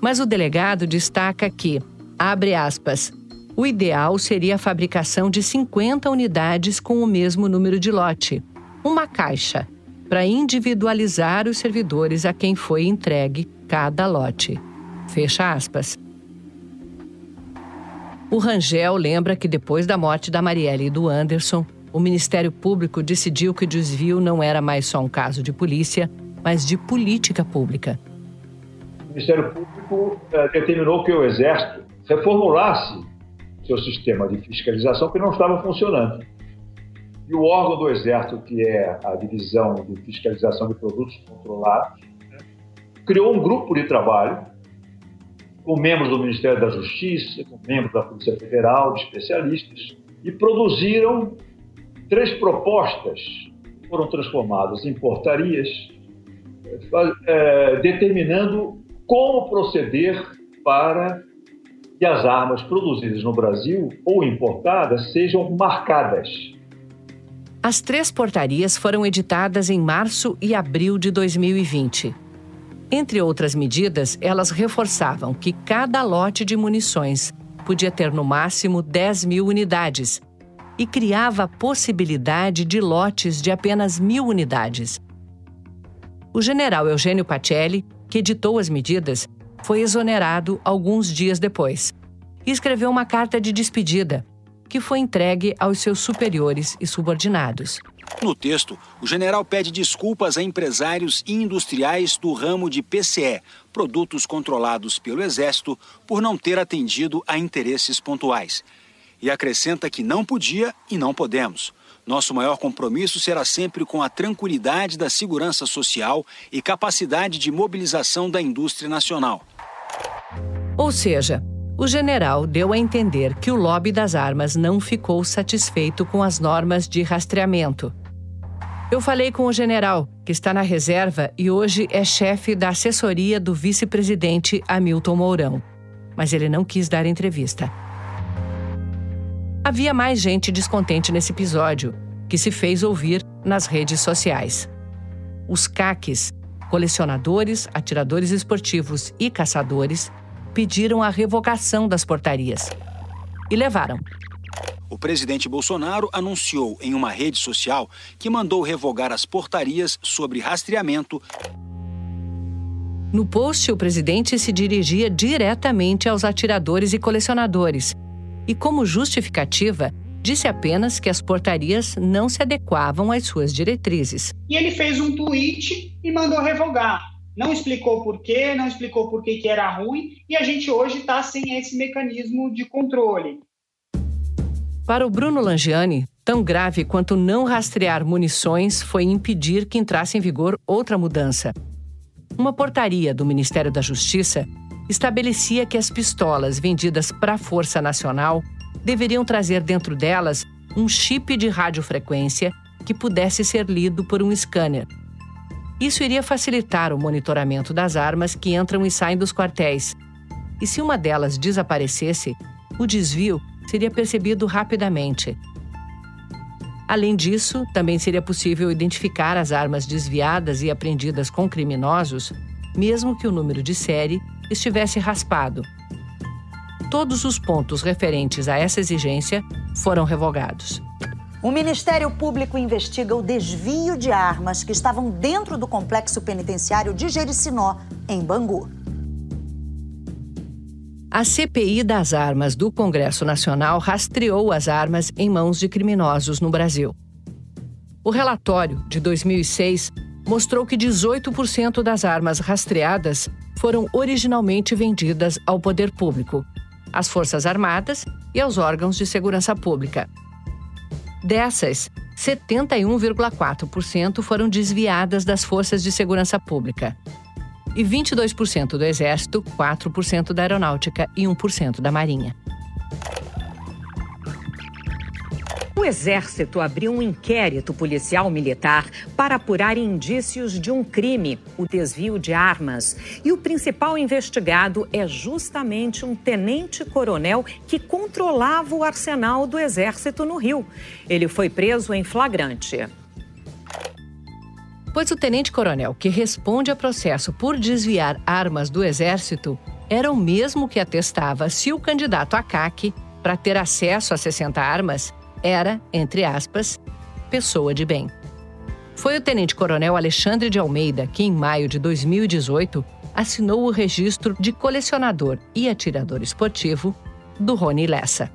Mas o delegado destaca que, abre aspas, o ideal seria a fabricação de 50 unidades com o mesmo número de lote, uma caixa, para individualizar os servidores a quem foi entregue cada lote. Fecha aspas. O Rangel lembra que depois da morte da Marielle e do Anderson, o Ministério Público decidiu que o desvio não era mais só um caso de polícia, mas de política pública. O Ministério Público eh, determinou que o Exército reformulasse seu sistema de fiscalização que não estava funcionando. E o órgão do Exército, que é a Divisão de Fiscalização de Produtos Controlados, criou um grupo de trabalho com membros do Ministério da Justiça, com membros da Polícia Federal, de especialistas, e produziram três propostas que foram transformadas em portarias, é, determinando como proceder para que as armas produzidas no Brasil ou importadas sejam marcadas. As três portarias foram editadas em março e abril de 2020. Entre outras medidas, elas reforçavam que cada lote de munições podia ter no máximo 10 mil unidades e criava a possibilidade de lotes de apenas mil unidades. O general Eugênio Pacelli, que editou as medidas, foi exonerado alguns dias depois e escreveu uma carta de despedida, que foi entregue aos seus superiores e subordinados. No texto, o general pede desculpas a empresários e industriais do ramo de PCE, produtos controlados pelo Exército, por não ter atendido a interesses pontuais. E acrescenta que não podia e não podemos. Nosso maior compromisso será sempre com a tranquilidade da segurança social e capacidade de mobilização da indústria nacional. Ou seja, o general deu a entender que o lobby das armas não ficou satisfeito com as normas de rastreamento. Eu falei com o general, que está na reserva e hoje é chefe da assessoria do vice-presidente Hamilton Mourão, mas ele não quis dar entrevista. Havia mais gente descontente nesse episódio, que se fez ouvir nas redes sociais. Os caques, colecionadores, atiradores esportivos e caçadores, pediram a revogação das portarias. E levaram. O presidente Bolsonaro anunciou em uma rede social que mandou revogar as portarias sobre rastreamento. No post, o presidente se dirigia diretamente aos atiradores e colecionadores. E, como justificativa, disse apenas que as portarias não se adequavam às suas diretrizes. E ele fez um tweet e mandou revogar não explicou por quê, não explicou por que, que era ruim, e a gente hoje está sem esse mecanismo de controle. Para o Bruno Langiani, tão grave quanto não rastrear munições foi impedir que entrasse em vigor outra mudança. Uma portaria do Ministério da Justiça estabelecia que as pistolas vendidas para a Força Nacional deveriam trazer dentro delas um chip de radiofrequência que pudesse ser lido por um scanner isso iria facilitar o monitoramento das armas que entram e saem dos quartéis. E se uma delas desaparecesse, o desvio seria percebido rapidamente. Além disso, também seria possível identificar as armas desviadas e apreendidas com criminosos, mesmo que o número de série estivesse raspado. Todos os pontos referentes a essa exigência foram revogados. O Ministério Público investiga o desvio de armas que estavam dentro do complexo penitenciário de Jericinó, em Bangu. A CPI das armas do Congresso Nacional rastreou as armas em mãos de criminosos no Brasil. O relatório, de 2006, mostrou que 18% das armas rastreadas foram originalmente vendidas ao poder público, às Forças Armadas e aos órgãos de segurança pública. Dessas, 71,4% foram desviadas das forças de segurança pública. E 22% do Exército, 4% da Aeronáutica e 1% da Marinha. O Exército abriu um inquérito policial militar para apurar indícios de um crime, o desvio de armas. E o principal investigado é justamente um tenente-coronel que controlava o arsenal do Exército no Rio. Ele foi preso em flagrante. Pois o tenente-coronel que responde a processo por desviar armas do Exército era o mesmo que atestava se o candidato a CAC, para ter acesso a 60 armas, era, entre aspas, pessoa de bem. Foi o tenente-coronel Alexandre de Almeida que, em maio de 2018, assinou o registro de colecionador e atirador esportivo do Rony Lessa.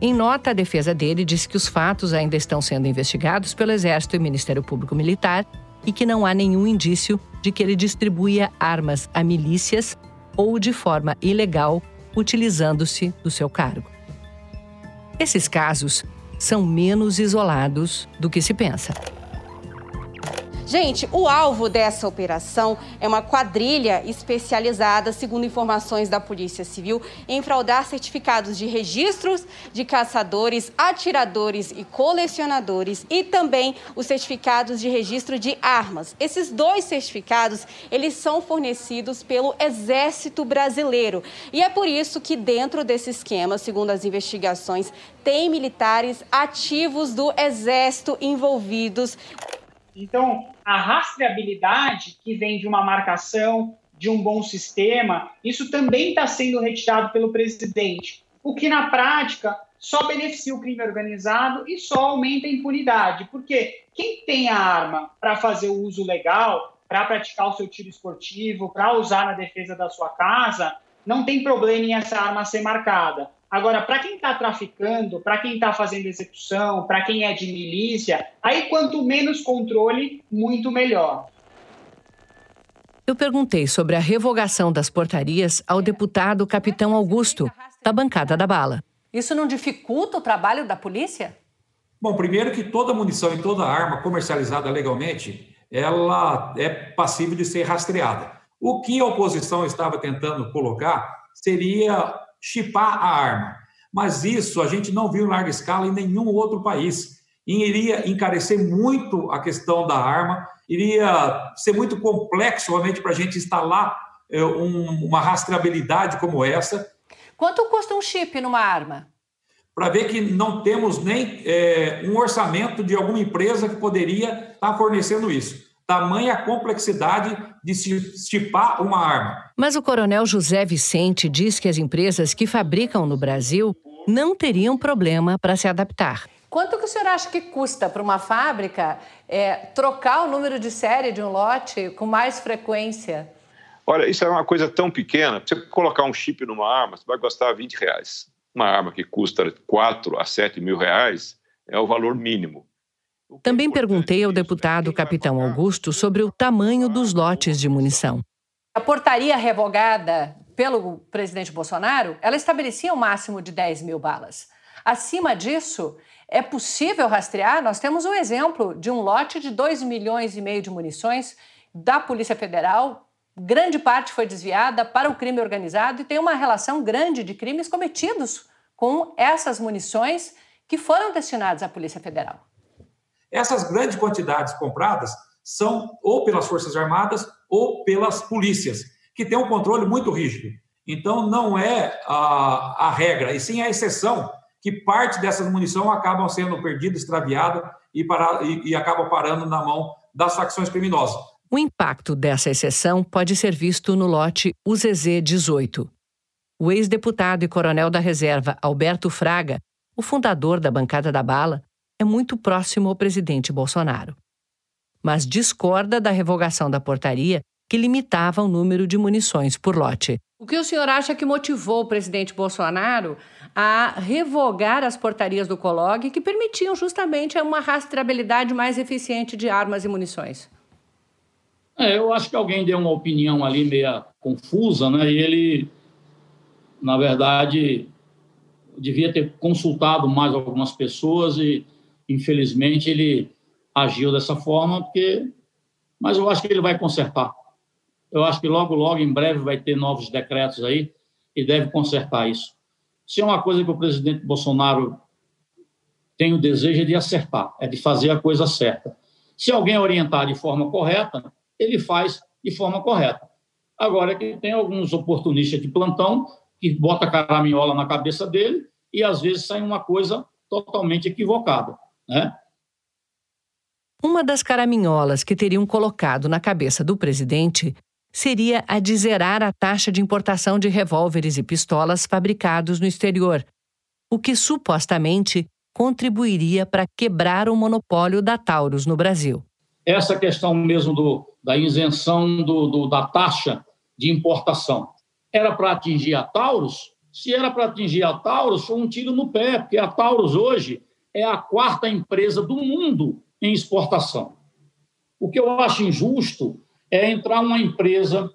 Em nota, a defesa dele disse que os fatos ainda estão sendo investigados pelo Exército e Ministério Público Militar e que não há nenhum indício de que ele distribuía armas a milícias ou de forma ilegal, utilizando-se do seu cargo. Esses casos são menos isolados do que se pensa. Gente, o alvo dessa operação é uma quadrilha especializada, segundo informações da Polícia Civil, em fraudar certificados de registros de caçadores, atiradores e colecionadores e também os certificados de registro de armas. Esses dois certificados, eles são fornecidos pelo Exército Brasileiro. E é por isso que dentro desse esquema, segundo as investigações, tem militares ativos do Exército envolvidos. Então, a rastreabilidade que vem de uma marcação, de um bom sistema, isso também está sendo retirado pelo presidente. o que na prática só beneficia o crime organizado e só aumenta a impunidade. Porque quem tem a arma para fazer o uso legal, para praticar o seu tiro esportivo, para usar na defesa da sua casa, não tem problema em essa arma ser marcada. Agora, para quem está traficando, para quem está fazendo execução, para quem é de milícia, aí quanto menos controle, muito melhor. Eu perguntei sobre a revogação das portarias ao deputado Capitão Augusto, da bancada da bala. Isso não dificulta o trabalho da polícia? Bom, primeiro que toda munição e toda arma comercializada legalmente, ela é passível de ser rastreada. O que a oposição estava tentando colocar seria chipar a arma. Mas isso a gente não viu em larga escala em nenhum outro país. E iria encarecer muito a questão da arma, iria ser muito complexo realmente para a gente instalar um, uma rastreabilidade como essa. Quanto custa um chip numa arma? Para ver que não temos nem é, um orçamento de alguma empresa que poderia estar tá fornecendo isso tamanha complexidade de se chipar uma arma. Mas o coronel José Vicente diz que as empresas que fabricam no Brasil não teriam problema para se adaptar. Quanto que o senhor acha que custa para uma fábrica é, trocar o número de série de um lote com mais frequência? Olha, isso é uma coisa tão pequena. Você colocar um chip numa arma, você vai gastar 20 reais. Uma arma que custa 4 a 7 mil reais é o valor mínimo. Também perguntei ao deputado Capitão Augusto sobre o tamanho dos lotes de munição. A portaria revogada pelo presidente Bolsonaro, ela estabelecia um máximo de 10 mil balas. Acima disso, é possível rastrear? Nós temos um exemplo de um lote de 2 milhões e meio de munições da Polícia Federal. Grande parte foi desviada para o crime organizado e tem uma relação grande de crimes cometidos com essas munições que foram destinadas à Polícia Federal. Essas grandes quantidades compradas são ou pelas Forças Armadas ou pelas polícias, que têm um controle muito rígido. Então, não é a, a regra, e sim a exceção, que parte dessas munição acabam sendo perdida, extraviada e, para, e, e acabam parando na mão das facções criminosas. O impacto dessa exceção pode ser visto no lote UZZ-18. O ex-deputado e coronel da reserva Alberto Fraga, o fundador da bancada da bala, é muito próximo ao presidente Bolsonaro. Mas discorda da revogação da portaria que limitava o número de munições por lote. O que o senhor acha que motivou o presidente Bolsonaro a revogar as portarias do COLOG que permitiam justamente uma rastreabilidade mais eficiente de armas e munições? É, eu acho que alguém deu uma opinião ali meia confusa, né? E ele, na verdade, devia ter consultado mais algumas pessoas e infelizmente, ele agiu dessa forma, porque... mas eu acho que ele vai consertar. Eu acho que logo, logo, em breve, vai ter novos decretos aí e deve consertar isso. Se é uma coisa que o presidente Bolsonaro tem o desejo de acertar, é de fazer a coisa certa. Se alguém orientar de forma correta, ele faz de forma correta. Agora é que tem alguns oportunistas de plantão que bota caraminhola na cabeça dele e às vezes sai uma coisa totalmente equivocada. Né? Uma das caraminholas que teriam colocado na cabeça do presidente seria a de zerar a taxa de importação de revólveres e pistolas fabricados no exterior, o que supostamente contribuiria para quebrar o monopólio da Taurus no Brasil. Essa questão mesmo do, da isenção do, do, da taxa de importação era para atingir a Taurus? Se era para atingir a Taurus, foi um tiro no pé, porque a Taurus hoje é a quarta empresa do mundo em exportação. O que eu acho injusto é entrar uma empresa,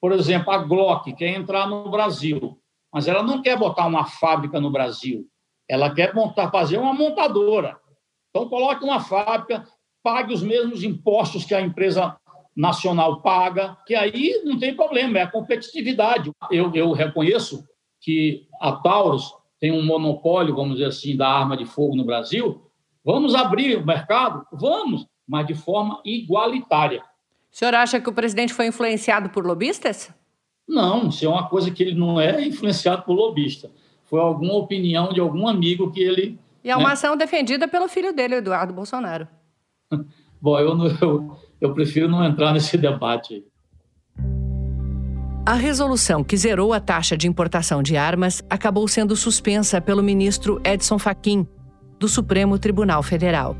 por exemplo, a Glock, quer entrar no Brasil, mas ela não quer botar uma fábrica no Brasil, ela quer montar, fazer uma montadora. Então, coloque uma fábrica, pague os mesmos impostos que a empresa nacional paga, que aí não tem problema, é a competitividade. Eu, eu reconheço que a Taurus tem um monopólio, vamos dizer assim, da arma de fogo no Brasil, vamos abrir o mercado? Vamos, mas de forma igualitária. O senhor acha que o presidente foi influenciado por lobistas? Não, isso é uma coisa que ele não é influenciado por lobista. Foi alguma opinião de algum amigo que ele. E é uma né? ação defendida pelo filho dele, Eduardo Bolsonaro. <laughs> Bom, eu, eu, eu prefiro não entrar nesse debate. A resolução que zerou a taxa de importação de armas acabou sendo suspensa pelo ministro Edson Fachin, do Supremo Tribunal Federal.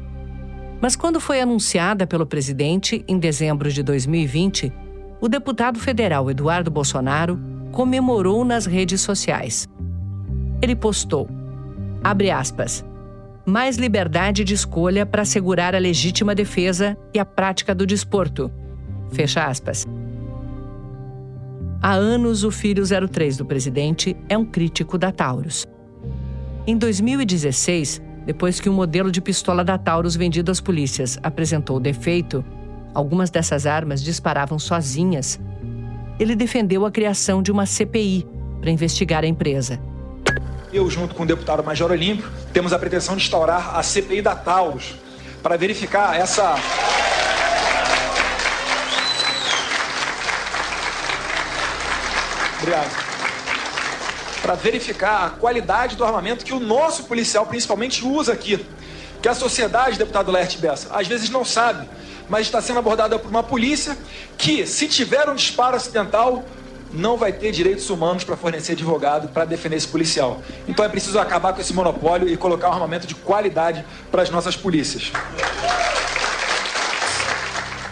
Mas quando foi anunciada pelo presidente, em dezembro de 2020, o deputado federal Eduardo Bolsonaro comemorou nas redes sociais. Ele postou, abre aspas, mais liberdade de escolha para assegurar a legítima defesa e a prática do desporto. Fecha aspas. Há anos, o filho 03 do presidente é um crítico da Taurus. Em 2016, depois que o modelo de pistola da Taurus vendido às polícias apresentou defeito, algumas dessas armas disparavam sozinhas. Ele defendeu a criação de uma CPI para investigar a empresa. Eu, junto com o deputado Major Olímpio, temos a pretensão de instaurar a CPI da Taurus para verificar essa Obrigado. Para verificar a qualidade do armamento que o nosso policial principalmente usa aqui. Que a sociedade, deputado Lerte Bessa, às vezes não sabe, mas está sendo abordada por uma polícia que, se tiver um disparo acidental, não vai ter direitos humanos para fornecer advogado para defender esse policial. Então é preciso acabar com esse monopólio e colocar um armamento de qualidade para as nossas polícias.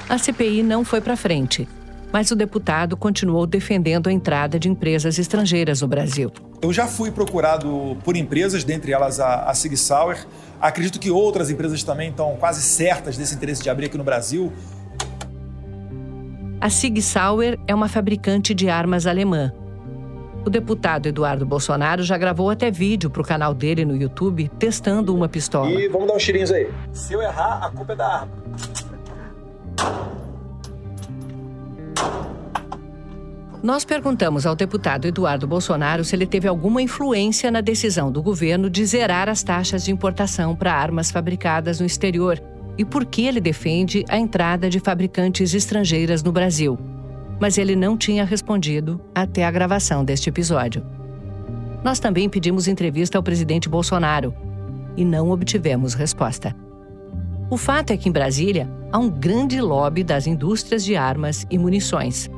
A CPI não foi para frente mas o deputado continuou defendendo a entrada de empresas estrangeiras no Brasil. Eu já fui procurado por empresas, dentre elas a, a Sig Sauer. Acredito que outras empresas também estão quase certas desse interesse de abrir aqui no Brasil. A Sig Sauer é uma fabricante de armas alemã. O deputado Eduardo Bolsonaro já gravou até vídeo para o canal dele no YouTube testando uma pistola. E vamos dar uns tirinhos aí. Se eu errar, a culpa é da arma. Nós perguntamos ao deputado Eduardo Bolsonaro se ele teve alguma influência na decisão do governo de zerar as taxas de importação para armas fabricadas no exterior e por que ele defende a entrada de fabricantes estrangeiras no Brasil. Mas ele não tinha respondido até a gravação deste episódio. Nós também pedimos entrevista ao presidente Bolsonaro e não obtivemos resposta. O fato é que em Brasília há um grande lobby das indústrias de armas e munições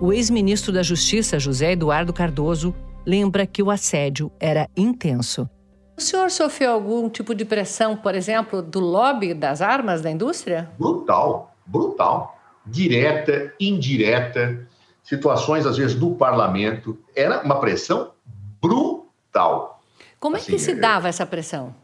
o ex-ministro da Justiça, José Eduardo Cardoso, lembra que o assédio era intenso. O senhor sofreu algum tipo de pressão, por exemplo, do lobby das armas da indústria? Brutal, brutal. Direta, indireta, situações, às vezes, do parlamento. Era uma pressão brutal. Como assim, é que assim, se é, dava essa pressão?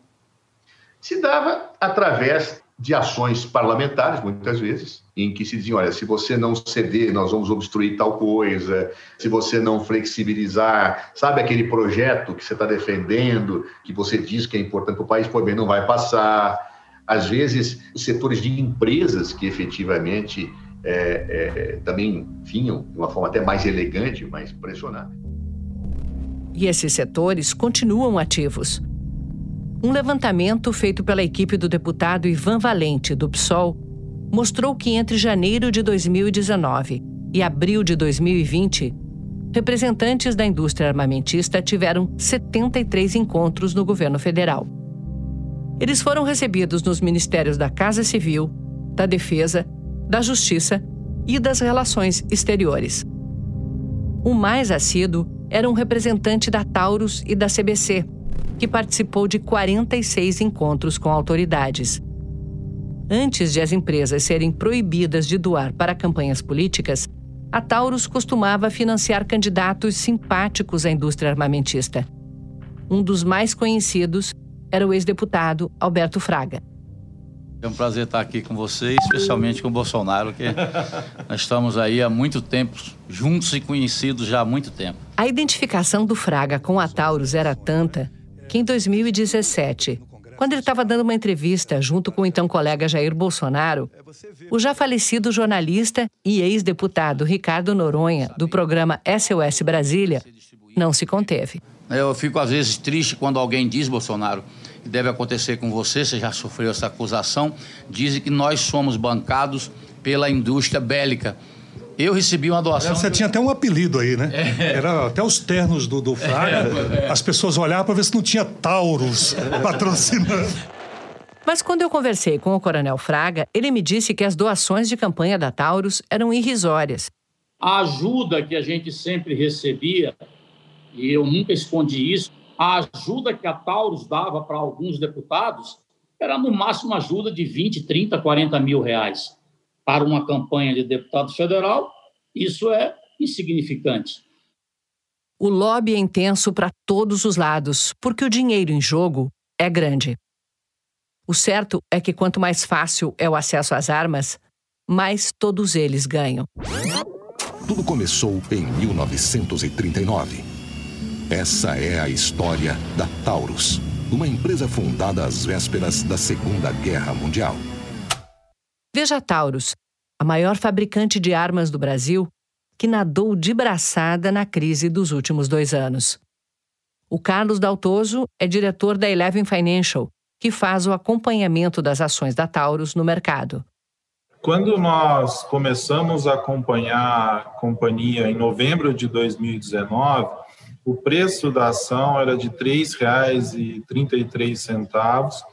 Se dava através de ações parlamentares, muitas vezes, em que se dizia, olha, se você não ceder, nós vamos obstruir tal coisa, se você não flexibilizar, sabe aquele projeto que você está defendendo, que você diz que é importante para o país, pô, bem, não vai passar. Às vezes, setores de empresas que efetivamente é, é, também vinham de uma forma até mais elegante, mais pressionada. E esses setores continuam ativos. Um levantamento feito pela equipe do deputado Ivan Valente, do PSOL, mostrou que entre janeiro de 2019 e abril de 2020, representantes da indústria armamentista tiveram 73 encontros no governo federal. Eles foram recebidos nos ministérios da Casa Civil, da Defesa, da Justiça e das Relações Exteriores. O mais assíduo era um representante da Taurus e da CBC, que participou de 46 encontros com autoridades. Antes de as empresas serem proibidas de doar para campanhas políticas, a Taurus costumava financiar candidatos simpáticos à indústria armamentista. Um dos mais conhecidos era o ex-deputado Alberto Fraga. É um prazer estar aqui com vocês, especialmente com o Bolsonaro, que <laughs> nós estamos aí há muito tempo, juntos e conhecidos já há muito tempo. A identificação do Fraga com a Taurus era tanta que em 2017, quando ele estava dando uma entrevista junto com o então colega Jair Bolsonaro, o já falecido jornalista e ex-deputado Ricardo Noronha, do programa SOS Brasília, não se conteve. Eu fico às vezes triste quando alguém diz, Bolsonaro, que deve acontecer com você, você já sofreu essa acusação, dizem que nós somos bancados pela indústria bélica. Eu recebi uma doação. Você tinha até um apelido aí, né? É. Era até os ternos do, do Fraga. É. As pessoas olhavam para ver se não tinha Taurus <laughs> patrocinando. Mas quando eu conversei com o Coronel Fraga, ele me disse que as doações de campanha da Taurus eram irrisórias A ajuda que a gente sempre recebia, e eu nunca escondi isso, a ajuda que a Taurus dava para alguns deputados era no máximo ajuda de 20, 30, 40 mil reais. Para uma campanha de deputado federal, isso é insignificante. O lobby é intenso para todos os lados, porque o dinheiro em jogo é grande. O certo é que quanto mais fácil é o acesso às armas, mais todos eles ganham. Tudo começou em 1939. Essa é a história da Taurus, uma empresa fundada às vésperas da Segunda Guerra Mundial. Veja a Taurus, a maior fabricante de armas do Brasil, que nadou de braçada na crise dos últimos dois anos. O Carlos Daltoso é diretor da Eleven Financial, que faz o acompanhamento das ações da Taurus no mercado. Quando nós começamos a acompanhar a companhia em novembro de 2019, o preço da ação era de R$ 3,33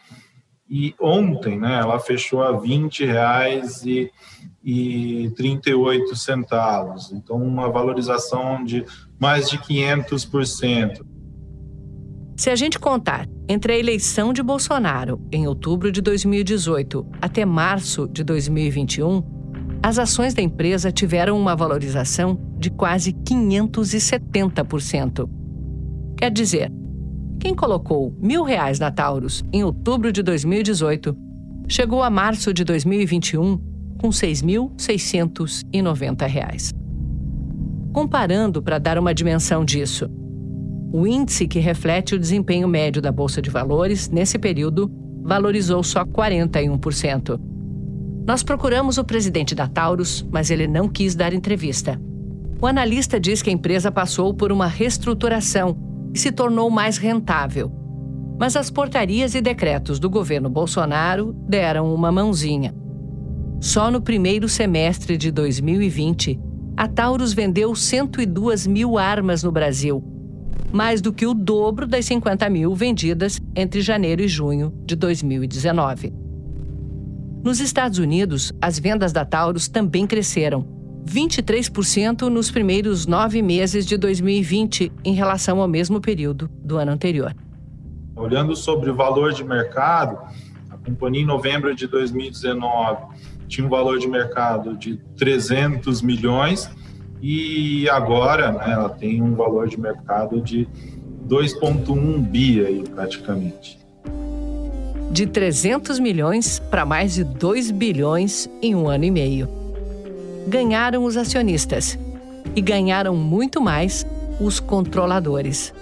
e ontem né, ela fechou a R$ 20,38. Então, uma valorização de mais de 500%. Se a gente contar entre a eleição de Bolsonaro em outubro de 2018 até março de 2021, as ações da empresa tiveram uma valorização de quase 570%. Quer dizer, quem colocou mil reais na Taurus em outubro de 2018 chegou a março de 2021 com R$ 6.690. Comparando para dar uma dimensão disso, o índice que reflete o desempenho médio da Bolsa de Valores, nesse período, valorizou só 41%. Nós procuramos o presidente da Taurus, mas ele não quis dar entrevista. O analista diz que a empresa passou por uma reestruturação e se tornou mais rentável. Mas as portarias e decretos do governo Bolsonaro deram uma mãozinha. Só no primeiro semestre de 2020, a Taurus vendeu 102 mil armas no Brasil, mais do que o dobro das 50 mil vendidas entre janeiro e junho de 2019. Nos Estados Unidos, as vendas da Taurus também cresceram, 23% nos primeiros nove meses de 2020 em relação ao mesmo período do ano anterior. Olhando sobre o valor de mercado, a companhia em novembro de 2019 tinha um valor de mercado de 300 milhões e agora né, ela tem um valor de mercado de 2,1 bi aí, praticamente. De 300 milhões para mais de 2 bilhões em um ano e meio. Ganharam os acionistas e ganharam muito mais os controladores.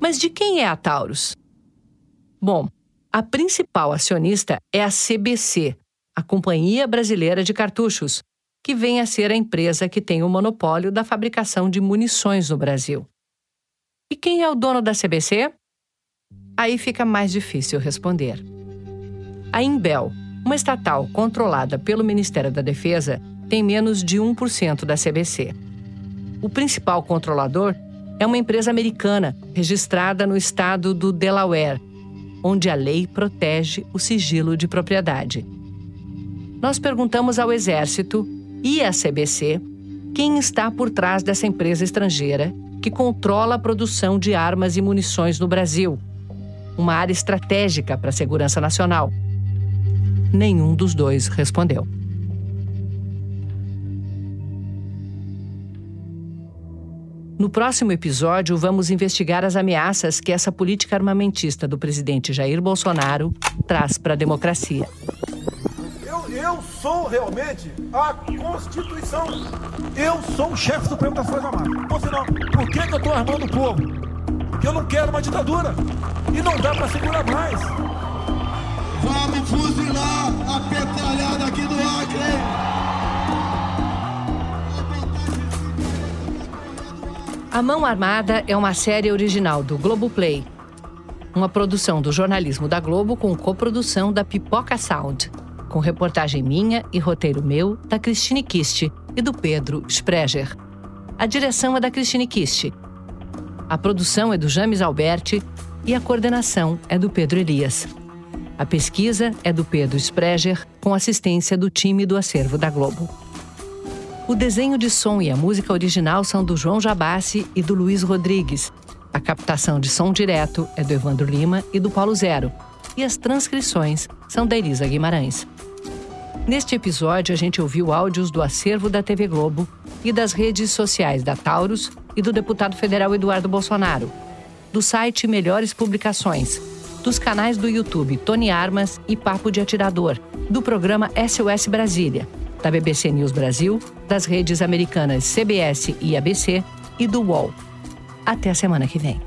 Mas de quem é a Taurus? Bom, a principal acionista é a CBC, a Companhia Brasileira de Cartuchos, que vem a ser a empresa que tem o monopólio da fabricação de munições no Brasil. E quem é o dono da CBC? Aí fica mais difícil responder. A Imbel, uma estatal controlada pelo Ministério da Defesa, tem menos de 1% da CBC. O principal controlador é uma empresa americana registrada no estado do Delaware, onde a lei protege o sigilo de propriedade. Nós perguntamos ao Exército e à CBC quem está por trás dessa empresa estrangeira que controla a produção de armas e munições no Brasil, uma área estratégica para a segurança nacional. Nenhum dos dois respondeu. No próximo episódio, vamos investigar as ameaças que essa política armamentista do presidente Jair Bolsonaro traz para a democracia. Eu, sou realmente a Constituição. Eu sou o chefe supremo das Forças Armadas. Por sinal, por que, que eu estou armando o povo? Porque eu não quero uma ditadura. E não dá para segurar mais. Vamos fuzilar a petralhada aqui do Acre. A Mão Armada é uma série original do Globoplay. Uma produção do jornalismo da Globo com coprodução da Pipoca Sound. Com reportagem minha e roteiro meu, da Cristine Kist e do Pedro Spreger. A direção é da Cristine Kist. A produção é do James Alberti e a coordenação é do Pedro Elias. A pesquisa é do Pedro Spreger, com assistência do time do Acervo da Globo. O desenho de som e a música original são do João Jabassi e do Luiz Rodrigues. A captação de som direto é do Evandro Lima e do Paulo Zero. E as transcrições são da Elisa Guimarães. Neste episódio, a gente ouviu áudios do acervo da TV Globo e das redes sociais da Taurus e do deputado federal Eduardo Bolsonaro, do site Melhores Publicações, dos canais do YouTube Tony Armas e Papo de Atirador, do programa SOS Brasília, da BBC News Brasil, das redes americanas CBS e ABC e do UOL. Até a semana que vem.